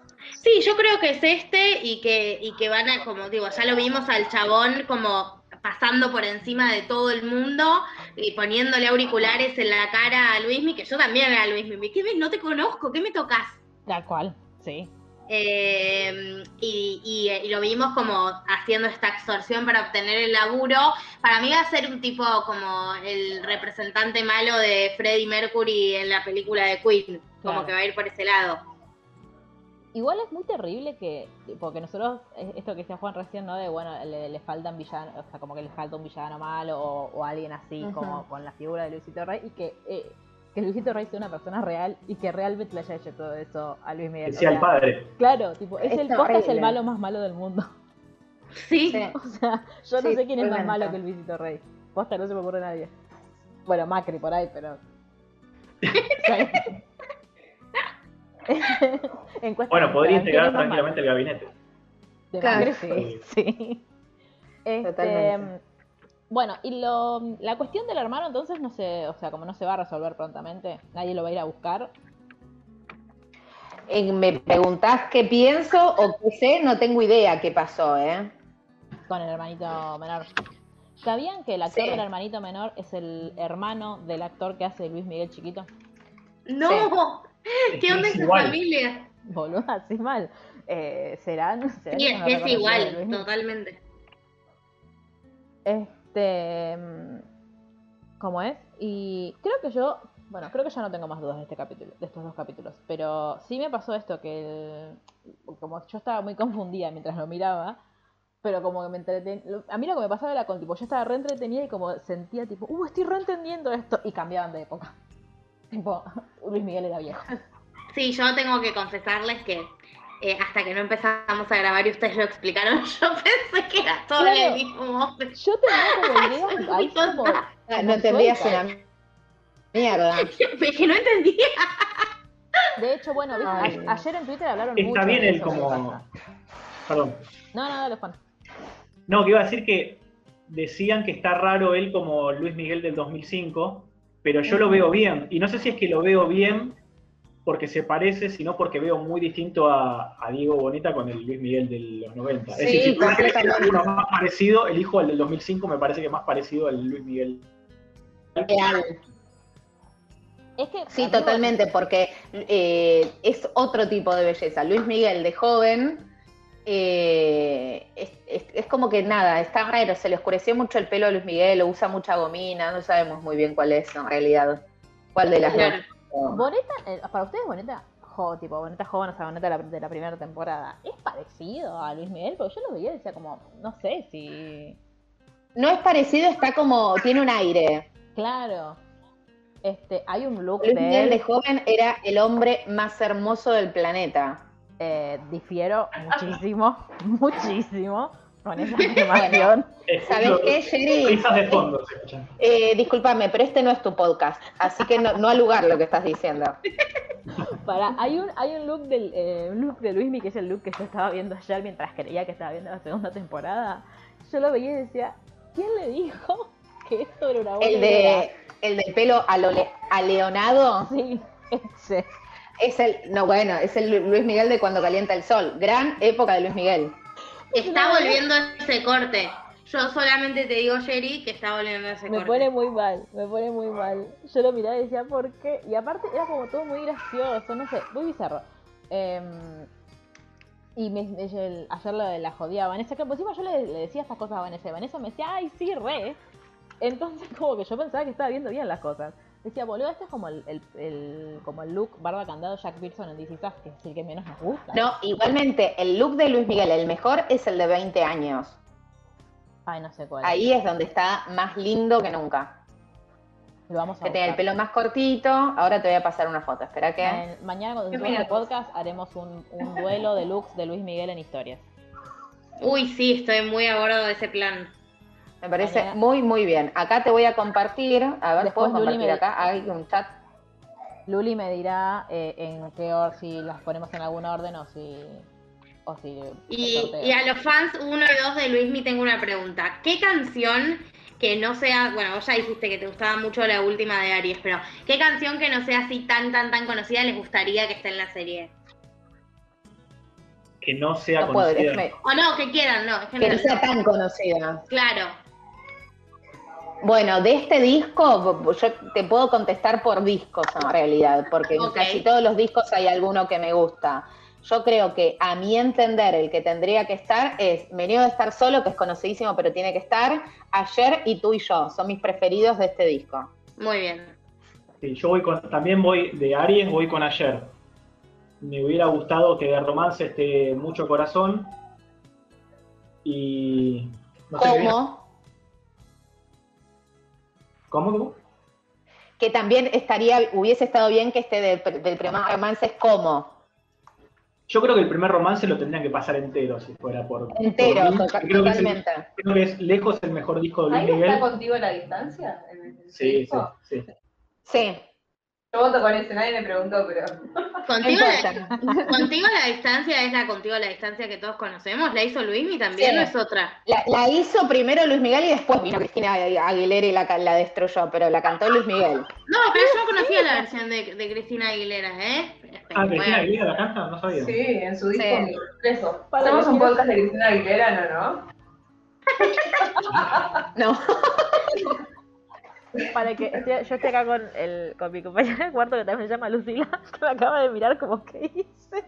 S2: Sí, yo creo que es este y que, y que van a, como digo, ya lo vimos al chabón como pasando por encima de todo el mundo y poniéndole auriculares en la cara a Luismi, que yo también era Luismi. ¿Qué me, no te conozco? ¿Qué me tocas?
S1: Tal cual, sí.
S2: Eh, y, y- y lo vimos como haciendo esta extorsión para obtener el laburo. Para mí va a ser un tipo como el representante malo de Freddie Mercury en la película de Queen, como que va a ir por ese lado.
S1: Igual es muy terrible que, porque nosotros, esto que decía Juan recién, ¿no? De, bueno, le, le faltan villanos, o sea, como que le falta un villano malo o, o alguien así, como con la figura de Luisito Rey, y que, eh, que Luisito Rey sea una persona real y que realmente le haya hecho todo eso a Luis Miguel.
S4: Decía
S1: O
S4: el
S1: sea,
S4: padre.
S1: Claro, tipo, es,
S3: Es
S1: el posta es el malo más malo del mundo.
S2: Sí.
S3: Sí.
S1: O sea, yo no
S3: Sí,
S1: sé quién es más malo que el Luisito Rey. Posta no se me ocurre nadie. Bueno, Macri por ahí, pero.
S4: Bueno, podría
S1: ¿quién es
S4: integrar tranquilamente el gabinete.
S1: De
S3: Claro.
S1: Sí. sí. Este,
S3: Totalmente.
S1: bueno, y lo, la cuestión del hermano entonces no se, o sea, como no se va a resolver prontamente, nadie lo va a ir a buscar.
S3: Eh, me preguntás qué pienso o qué sé, no tengo idea qué pasó, ¿eh?
S1: con el hermanito menor. ¿Sabían que el actor
S3: Sí.
S1: del hermanito menor es el hermano del actor que hace Luis Miguel chiquito?
S2: No, ¿qué onda
S4: Es
S2: esa familia?
S1: Boludo, así mal. Eh, ¿Serán? ¿Serán
S2: Sí, es que igual, totalmente.
S1: Este. mm, ¿Cómo es? Y creo que yo. Bueno, creo que ya no tengo más dudas de este capítulo, de estos dos capítulos. Pero sí me pasó esto que el- como yo estaba muy confundida mientras lo miraba, pero como que me entretenía. A mí lo que me pasaba era con tipo, yo estaba re entretenida y como sentía tipo, uh, estoy re entendiendo esto. Y cambiaban de época. Tipo, Luis Miguel era viejo.
S2: Sí, yo tengo que confesarles que eh, hasta que no empezamos a grabar y ustedes lo explicaron, yo pensé que era todo
S1: Claro.
S2: el mismo hombre.
S1: Yo tenía como ideas ahí como.
S3: Ah,
S1: como
S3: no entendías una mierda.
S2: Es que no entendía.
S1: De hecho, bueno, ¿viste?
S3: Ay.
S1: A- ayer en Twitter hablaron mucho
S4: Está bien
S1: de
S4: el como... Perdón.
S1: No, no, dale, Juan.
S4: No, que iba a decir que decían que está raro él como Luis Miguel del 2005, pero yo lo veo bien. Y no sé si es que lo veo bien porque se parece, sino porque veo muy distinto a, a Diego Boneta con el Luis Miguel de los 90. es decir, si
S3: completamente.
S4: uno más parecido, elijo al del 2005, me parece que más parecido al Luis Miguel.
S3: Real.
S1: Es que.
S3: Sí,
S1: amigo,
S3: totalmente, porque eh, es otro tipo de belleza. Luis Miguel de joven eh, es, es- es como que nada, está raro, se le oscureció mucho el pelo a Luis Miguel, o usa mucha gomina, no sabemos muy bien cuál es en realidad, cuál de las
S2: Claro.
S3: dos.
S1: Boneta, eh, para ustedes, Boneta, jo, tipo, Boneta joven, o sea, Boneta de la, de la primera temporada, ¿es parecido a Luis Miguel? Porque yo lo veía y decía como, no sé si.
S3: No es parecido, está como, tiene un aire.
S1: Claro. Este, hay un look
S3: Luis
S1: de
S3: Miguel
S1: él,
S3: de joven era el hombre más hermoso del planeta.
S1: Eh, difiero muchísimo, muchísimo con esa afirmación.
S3: ¿Sabes qué, Sherry?
S4: Risas de fondo se escuchan.
S3: Eh, discúlpame, pero este no es tu podcast, así que no, no al lugar lo que estás diciendo.
S1: Para, hay un, hay un look del eh, un look de Luismi que es el look que yo estaba viendo ayer mientras creía que estaba viendo la segunda temporada. Yo lo veía y decía, ¿quién le dijo que esto era una buena
S3: El
S1: idea?
S3: de el del pelo alole- aleonado
S1: Sí, ese.
S3: Es el, no bueno, es el Lu- Luis Miguel de cuando calienta el sol. Gran época de Luis Miguel.
S2: Está volviendo ese corte. Yo solamente te digo, Jerry, que está volviendo ese
S1: Me
S2: corte.
S1: pone muy mal, me pone muy mal. Yo lo miraba y decía, ¿por qué? Y aparte era como todo muy gracioso, no sé, muy bizarro. Em, y me, me- el- ayer lo de la jodida a Vanessa, que por encima yo le, le decía estas cosas a Vanessa, y Vanessa me decía, ay, sí, re. Entonces como que yo pensaba que estaba viendo bien las cosas. Decía, boludo, este es como el, el- el- como el look barba candado Jack Pearson en DC que es el que menos nos gusta.
S3: No, igualmente, el look de Luis Miguel, el mejor es el de 20 años.
S1: Ay, no sé cuál.
S3: Ahí es donde está más lindo que nunca.
S1: Lo vamos a
S3: Que tenía el pelo más cortito. Ahora te voy a pasar una foto. Espera que.
S1: Mañana cuando
S6: ¿Qué
S1: subamos el podcast haremos un, un duelo de looks de Luis Miguel en historias.
S2: Uy, sí, estoy muy a bordo de ese plan.
S3: Me parece muy, muy bien. Acá te voy a compartir. A ver,
S1: Después
S3: ¿puedo
S1: Luli
S3: compartir
S1: me-
S3: acá? Hay un chat.
S1: Luli me dirá eh, en qué orden, si las ponemos en algún orden o si. O si
S2: Y, a los fans 1 y 2 de Luismi tengo una pregunta. ¿Qué canción que no sea, bueno, vos ya dijiste que te gustaba mucho la última de Aries, pero ¿qué canción que no sea así tan, tan, tan conocida les gustaría que esté en la serie?
S4: Que no sea
S3: No puedo,
S4: conocida.
S2: O no, que quieran, no, es
S3: Que no
S2: general.
S3: sea tan conocida.
S2: Claro.
S3: Bueno, de este disco, yo te puedo contestar por discos en realidad, porque en casi todos los discos hay alguno que me gusta. Yo creo que a mi entender el que tendría que estar es Venido de estar solo, que es conocidísimo, pero tiene que estar, Ayer y tú y yo, son mis preferidos de este disco.
S2: Muy bien.
S4: Sí, yo voy con, también voy de Aries, voy con ayer. Me hubiera gustado que de romance esté mucho corazón. Y. No sé.
S3: Como
S4: ¿Cómo? cómo?
S3: que también estaría, hubiese estado bien que esté del, del primer romance es como.
S4: Yo creo que el primer romance lo tendrían que pasar entero si fuera por.
S3: Entero,
S4: por mí.
S3: total-
S4: creo, que es el-
S3: totalmente.
S4: creo que es lejos el mejor disco de Luis
S6: ¿Ahí está
S4: Miguel.
S6: contigo a la distancia? en el
S4: Sí, sí, sí.
S3: Sí,
S6: Yo voto con ese, nadie me preguntó, pero.
S3: no
S2: Contigo la,
S3: importa.
S2: contigo la distancia es la contigo la distancia que todos conocemos. ¿La hizo Luismi también
S3: Sí.
S2: o es otra?
S3: La, la hizo primero Luis Miguel y después vino Cristina Aguilera y la, la destruyó, pero la cantó Luis Miguel.
S2: No, pero yo conocía la versión de, de Cristina Aguilera, ¿eh?
S4: Ah, Cristina. Aguilera la canta, no sabía.
S6: Sí, en su disco
S3: Sí.
S6: Hacemos un podcast de Cristina Aguilera, ¿no? ¿no?
S3: No,
S1: Para que yo estoy acá con, el, con mi compañera de cuarto que también se llama Lucila, que me acaba de mirar como que hice.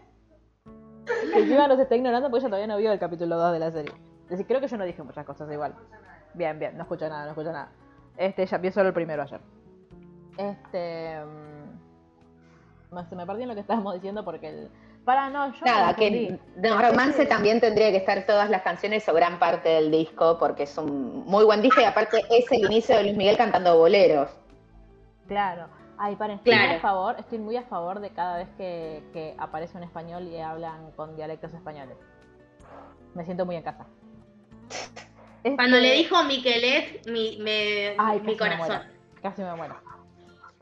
S1: Encima nos está ignorando porque ella todavía no vio el capítulo 2 de la serie. Es decir, creo que yo no dije muchas cosas igual. Bien, bien, no escucho nada, no escucho nada. Este, ya vi solo el primero ayer. Este. mm, se me perdió en lo que estábamos diciendo porque el. Para, no, yo.
S3: nada, que de romance también tendría que estar todas las canciones o gran parte del disco, porque es un muy buen disco y aparte es el inicio de Luis Miguel cantando boleros.
S1: Claro. Ay, paren, estoy,
S2: Claro.
S1: muy a favor, estoy muy a favor de cada vez que, que aparece un español y hablan con dialectos españoles. Me siento muy en casa.
S2: Cuando
S1: Este-
S2: le dijo Miquelet, mi, me,
S1: Ay,
S2: mi
S1: casi me
S2: corazón.
S1: muero. Casi me muero.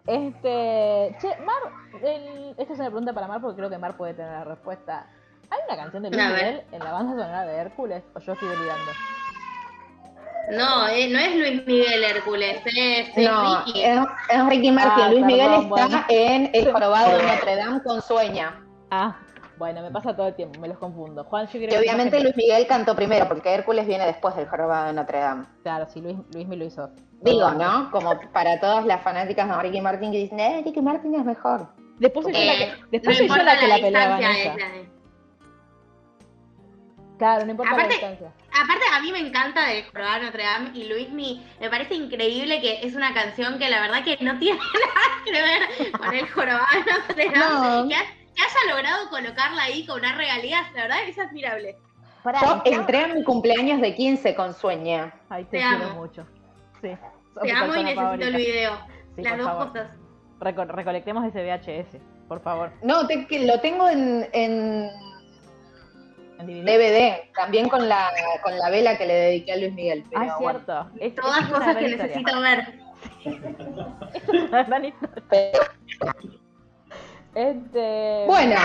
S1: Este. Che, Mar. el- esta es una pregunta para Mar porque creo que Mar puede tener la respuesta. ¿Hay una canción de Luis. Miguel en la banda sonora de Hércules? ¿O yo estoy delirando?
S2: No, eh, no es Luis Miguel Hércules, es, es
S3: No,
S2: Ricky.
S3: es, es Ricky Martin.
S1: Ah,
S3: Luis Miguel está
S1: bueno.
S3: en El Jorobado de Notre Dame con Sueña.
S1: Ah, Bueno, me pasa todo el tiempo, me los confundo. Juan, yo creo
S3: Que obviamente Luis Miguel cantó primero, porque Hércules viene después del jorobado de Notre Dame.
S1: Claro, sí, Luis, Luis me lo hizo.
S3: Digo, ¿no? Como para todas las fanáticas de Ricky Martin que dicen, eh, Ricky Martin es mejor.
S1: Después soy yo la
S2: Eh,
S1: que, después
S2: no
S1: soy yo
S2: importa
S1: la que la,
S2: la
S1: peleaba
S2: de-
S1: Claro, no importa
S2: Aparte-
S1: la distancia.
S2: Aparte, a mí me encanta de de Notre Dame y Luismi, me parece increíble que es una canción que la verdad que no tiene nada que ver con el Jorobado de Notre Dame.
S3: No.
S2: Que, ha- que haya logrado colocarla ahí con unas regalías, la verdad es admirable.
S3: Yo entré a mi cumpleaños de 15 con Sueña.
S1: Ay, te,
S2: Te
S1: quiero
S2: amo.
S1: mucho. Sí.
S2: Te amo y necesito
S1: favorita.
S2: el video.
S1: Sí,
S2: Las dos
S1: favor.
S2: cosas.
S1: Reco- recolectemos ese VHS, por favor.
S3: No, te- que lo tengo en, en
S1: En DVD.
S3: DVD, también con la, con la vela que le dediqué a Luis Miguel. Pero
S1: Ah, es
S3: bueno.
S1: cierto. Es,
S2: Todas
S1: es
S2: cosas que
S1: historia.
S2: necesito ver.
S1: Este...
S3: Bueno,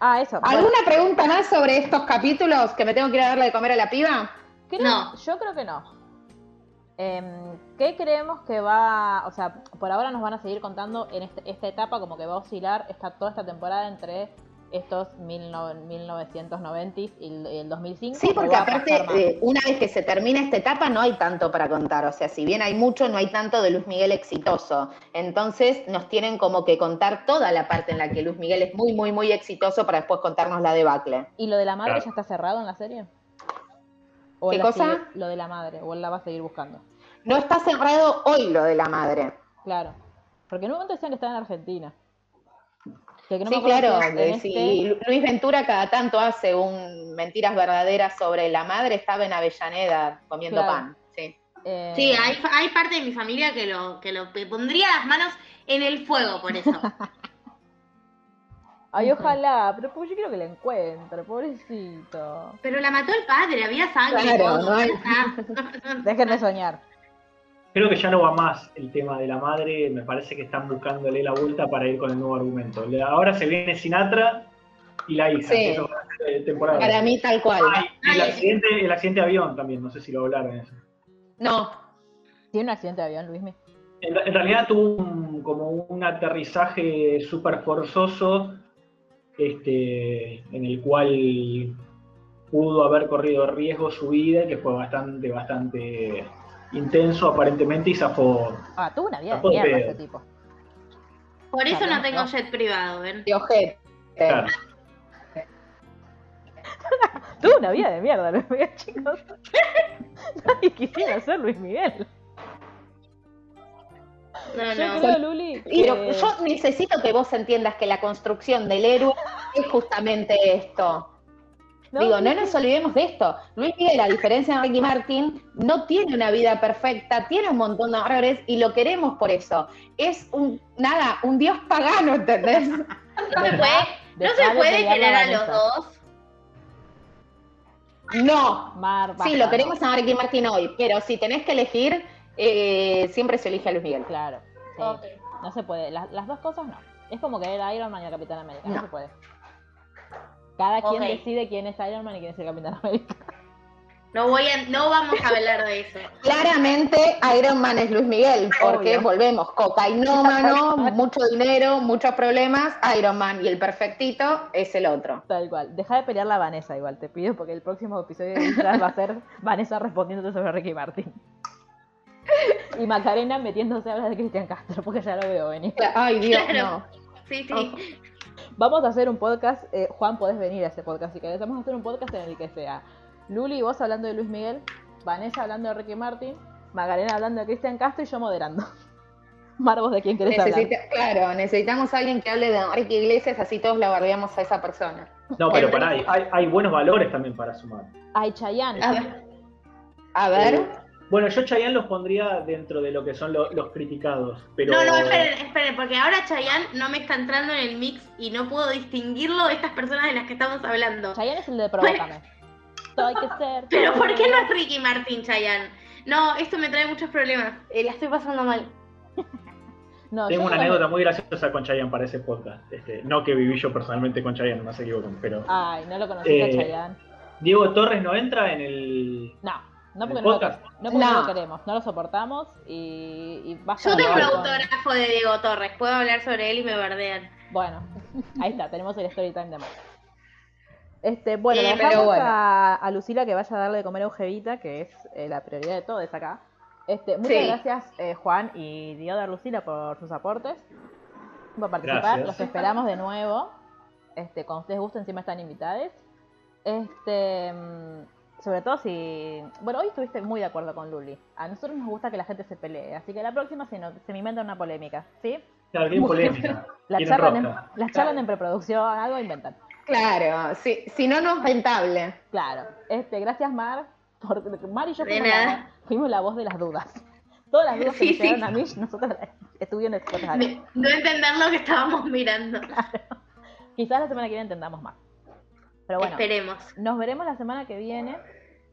S1: Ah, eso. bueno.
S3: ¿alguna pregunta más sobre estos capítulos que me tengo que ir a darle de comer a la piba?
S1: Creo-
S2: No.
S1: Yo creo que no. Em, ¿Qué creemos que va, o sea, por ahora nos van a seguir contando en este- esta etapa como que va a oscilar esta, toda esta temporada entre estos 19- 1990 y el, el 2005?
S3: Sí, porque aparte, eh, una vez que se termina esta etapa, no hay tanto para contar. O sea, si bien hay mucho, no hay tanto de Luis Miguel exitoso. Entonces, nos tienen como que contar toda la parte en la que Luis Miguel es muy, muy, muy exitoso para después contarnos la debacle.
S1: ¿Y lo de la madre
S4: Claro.
S1: ya está cerrado en la serie? ¿O
S3: ¿Qué
S1: la
S3: cosa?
S1: sigue- lo de la madre, o él la va a seguir buscando.
S3: No está cerrado hoy lo de la madre.
S1: Claro. Porque en un momento decían que estaba en Argentina. Que no
S3: sí, claro.
S1: si en
S3: de-
S1: este-
S3: Luis Ventura cada tanto hace un mentiras verdaderas sobre la madre, estaba en Avellaneda comiendo
S1: Claro.
S3: pan. Sí.
S1: eh,
S2: Sí, hay, hay parte de mi familia que lo, que lo que pondría las manos en el fuego por eso.
S1: Ay, ojalá, pero pues yo quiero que la encuentre, pobrecito.
S2: Pero la mató el padre, había sangre.
S3: Claro,
S2: todo.
S3: no hay-.
S1: Déjenme soñar.
S4: Creo que ya no va más el tema de la madre, me parece que están buscándole la vuelta para ir con el nuevo argumento. Ahora se viene Sinatra y la hija,
S3: Sí.
S4: que eso va a ser de temporada.
S3: Para mí, tal cual.
S4: Ah, y el accidente, el accidente de avión también, no sé si lo hablaron eso.
S3: No,
S1: ¿Tiene un accidente de avión, Luismi?
S4: En, en realidad tuvo un- como un aterrizaje súper forzoso, este, en el cual pudo haber corrido riesgo su vida, que fue bastante, bastante intenso aparentemente y zafó.
S1: Ah, tuvo una vida de mierda ese tipo.
S2: Por eso no tengo
S1: ¿no?
S2: jet privado, ¿ven?
S3: de ojete.
S4: Claro.
S1: Tuvo una vida de mierda, Luis Miguel, chicos. Nadie quisiera ser Luis Miguel.
S2: No,
S1: Yo
S2: no.
S1: creo, Luli,
S3: Y lo-
S1: que-
S3: yo necesito que vos entiendas que la construcción del héroe es justamente esto. Digo, no nos olvidemos de esto. Luis Miguel, a diferencia de Ricky Martin, no tiene una vida perfecta, tiene un montón de errores y lo queremos por eso. Es un, nada, un dios pagano, ¿entendés?
S2: No se puede, no se puede querer a los dos.
S3: No.
S1: Mar,
S3: Sí, lo queremos a Ricky Martin hoy, pero si tenés que elegir, eh, siempre se elige a Luis Miguel.
S1: Claro. sí. No se puede. Las, las dos cosas no. Es como querer a Iron Man y a Capitán América. No,
S3: No.
S1: se puede. Cada quien decide quién es Iron Man y quién es el Capitán América.
S2: No voy a, no vamos a hablar de eso.
S3: Claramente Iron Man es Luis Miguel, porque
S1: Obvio.
S3: volvemos, cocainómano, mucho dinero, muchos problemas, Iron Man y el perfectito es el otro.
S1: Tal cual. Deja de pelear la Vanessa igual, te pido, porque el próximo episodio de va a ser Vanessa respondiéndote sobre Ricky Martin. Y Macarena metiéndose a hablar de Cristian Castro, porque ya lo veo venir.
S3: Ay, Dios,
S2: Claro.
S3: no.
S2: Sí, sí.
S1: Vamos a hacer un podcast, eh, Juan, podés venir a ese podcast si querés. Vamos a hacer un podcast en el que sea Luli y vos hablando de Luis Miguel, Vanessa hablando de Ricky Martin, Macarena hablando de Cristian Castro y yo moderando. Mar, vos de quién querés hablar.
S3: Claro, necesitamos a alguien que hable de Enrique Iglesias, así todos la bardeamos a esa persona.
S4: No, pero pará, hay, hay- hay buenos valores también para sumar.
S1: Ay, Chayanne.
S3: A ver. A ver.
S4: Eh, bueno, yo Chayanne los pondría dentro de lo que son lo- los criticados, pero...
S2: No, no, esperen, esperen, porque ahora Chayanne no me está entrando en el mix y no puedo distinguirlo de estas personas de las que estamos hablando.
S1: Chayanne es el de Provócame. Todo hay que ser.
S2: Pero ¿por qué no es Ricky Martin Chayanne? No, esto me trae muchos problemas. Eh, la estoy pasando mal.
S1: No,
S4: Tengo una anécdota muy graciosa con Chayanne para ese podcast. Este, no que viví yo personalmente con Chayanne, no se equivoquen, pero...
S1: Ay, no lo conociste
S4: Eh,
S1: a Chayanne.
S4: Diego Torres no entra en el...
S1: No, no porque,
S4: ¿el
S1: no lo,
S4: podcast?
S1: no porque no
S3: No.
S1: lo queremos, no lo soportamos y, y basta
S2: Yo tengo
S1: con-
S2: autógrafo de Diego Torres, puedo hablar sobre él y me bardean.
S1: Bueno, ahí está, tenemos el story time de Mar. Este, bueno,
S3: pero
S1: dejamos
S3: bueno.
S1: a, a Lucila que vaya a darle de comer a Ojevita, que es eh, la prioridad de todos acá. Este, muchas
S3: Sí.
S1: gracias eh, Juan y Dioda Lucila por sus aportes, por participar.
S4: Gracias.
S1: Los esperamos de nuevo. Este, cuando ustedes gusten, encima están invitados. Este, mm, sobre todo si. Bueno, hoy estuviste muy de acuerdo con Luli. A nosotros nos gusta que la gente se pelee, así que la próxima se, no- se me inventa una polémica, ¿sí?
S4: Claro, bien polémica.
S1: La charlan, en, las charlan en preproducción, algo inventan.
S3: Claro, si, si no, no es rentable.
S1: Claro. Este, gracias Mar. Por, Mar y yo fuimos la, fuimos la voz de las dudas. Todas las dudas que
S2: Sí,
S1: me
S2: sí.
S1: a mí, nosotros expuestas acá.
S2: De- no entender lo que estábamos mirando.
S1: Quizás la semana que viene entendamos más. Pero bueno,
S2: Esperemos.
S1: nos veremos la semana que viene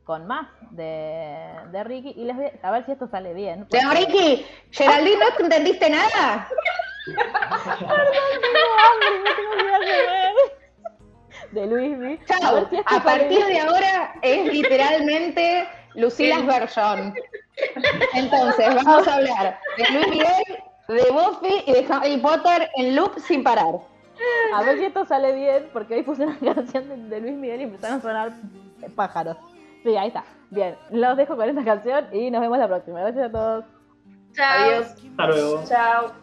S1: con más de, de Ricky y les voy a a ver si esto sale bien.
S3: De
S1: porque-
S3: Ricky, Geraldine, ¿no te entendiste nada?
S1: Tengo hambre, no tengo ganas de. A
S3: Chao.
S1: ver si
S3: A partir de ahora es literalmente Lucila's version. Entonces, vamos a hablar de Luis Miguel, de Buffy y de Harry Potter en loop sin parar.
S1: A ver si esto sale bien, porque hoy puse una canción de, Luis Miguel y empezaron a sonar pájaros. Sí, ahí está. Bien, los dejo con esta canción y nos vemos la próxima. Gracias a todos.
S2: Chao.
S3: Adiós.
S4: Hasta luego.
S6: Chao.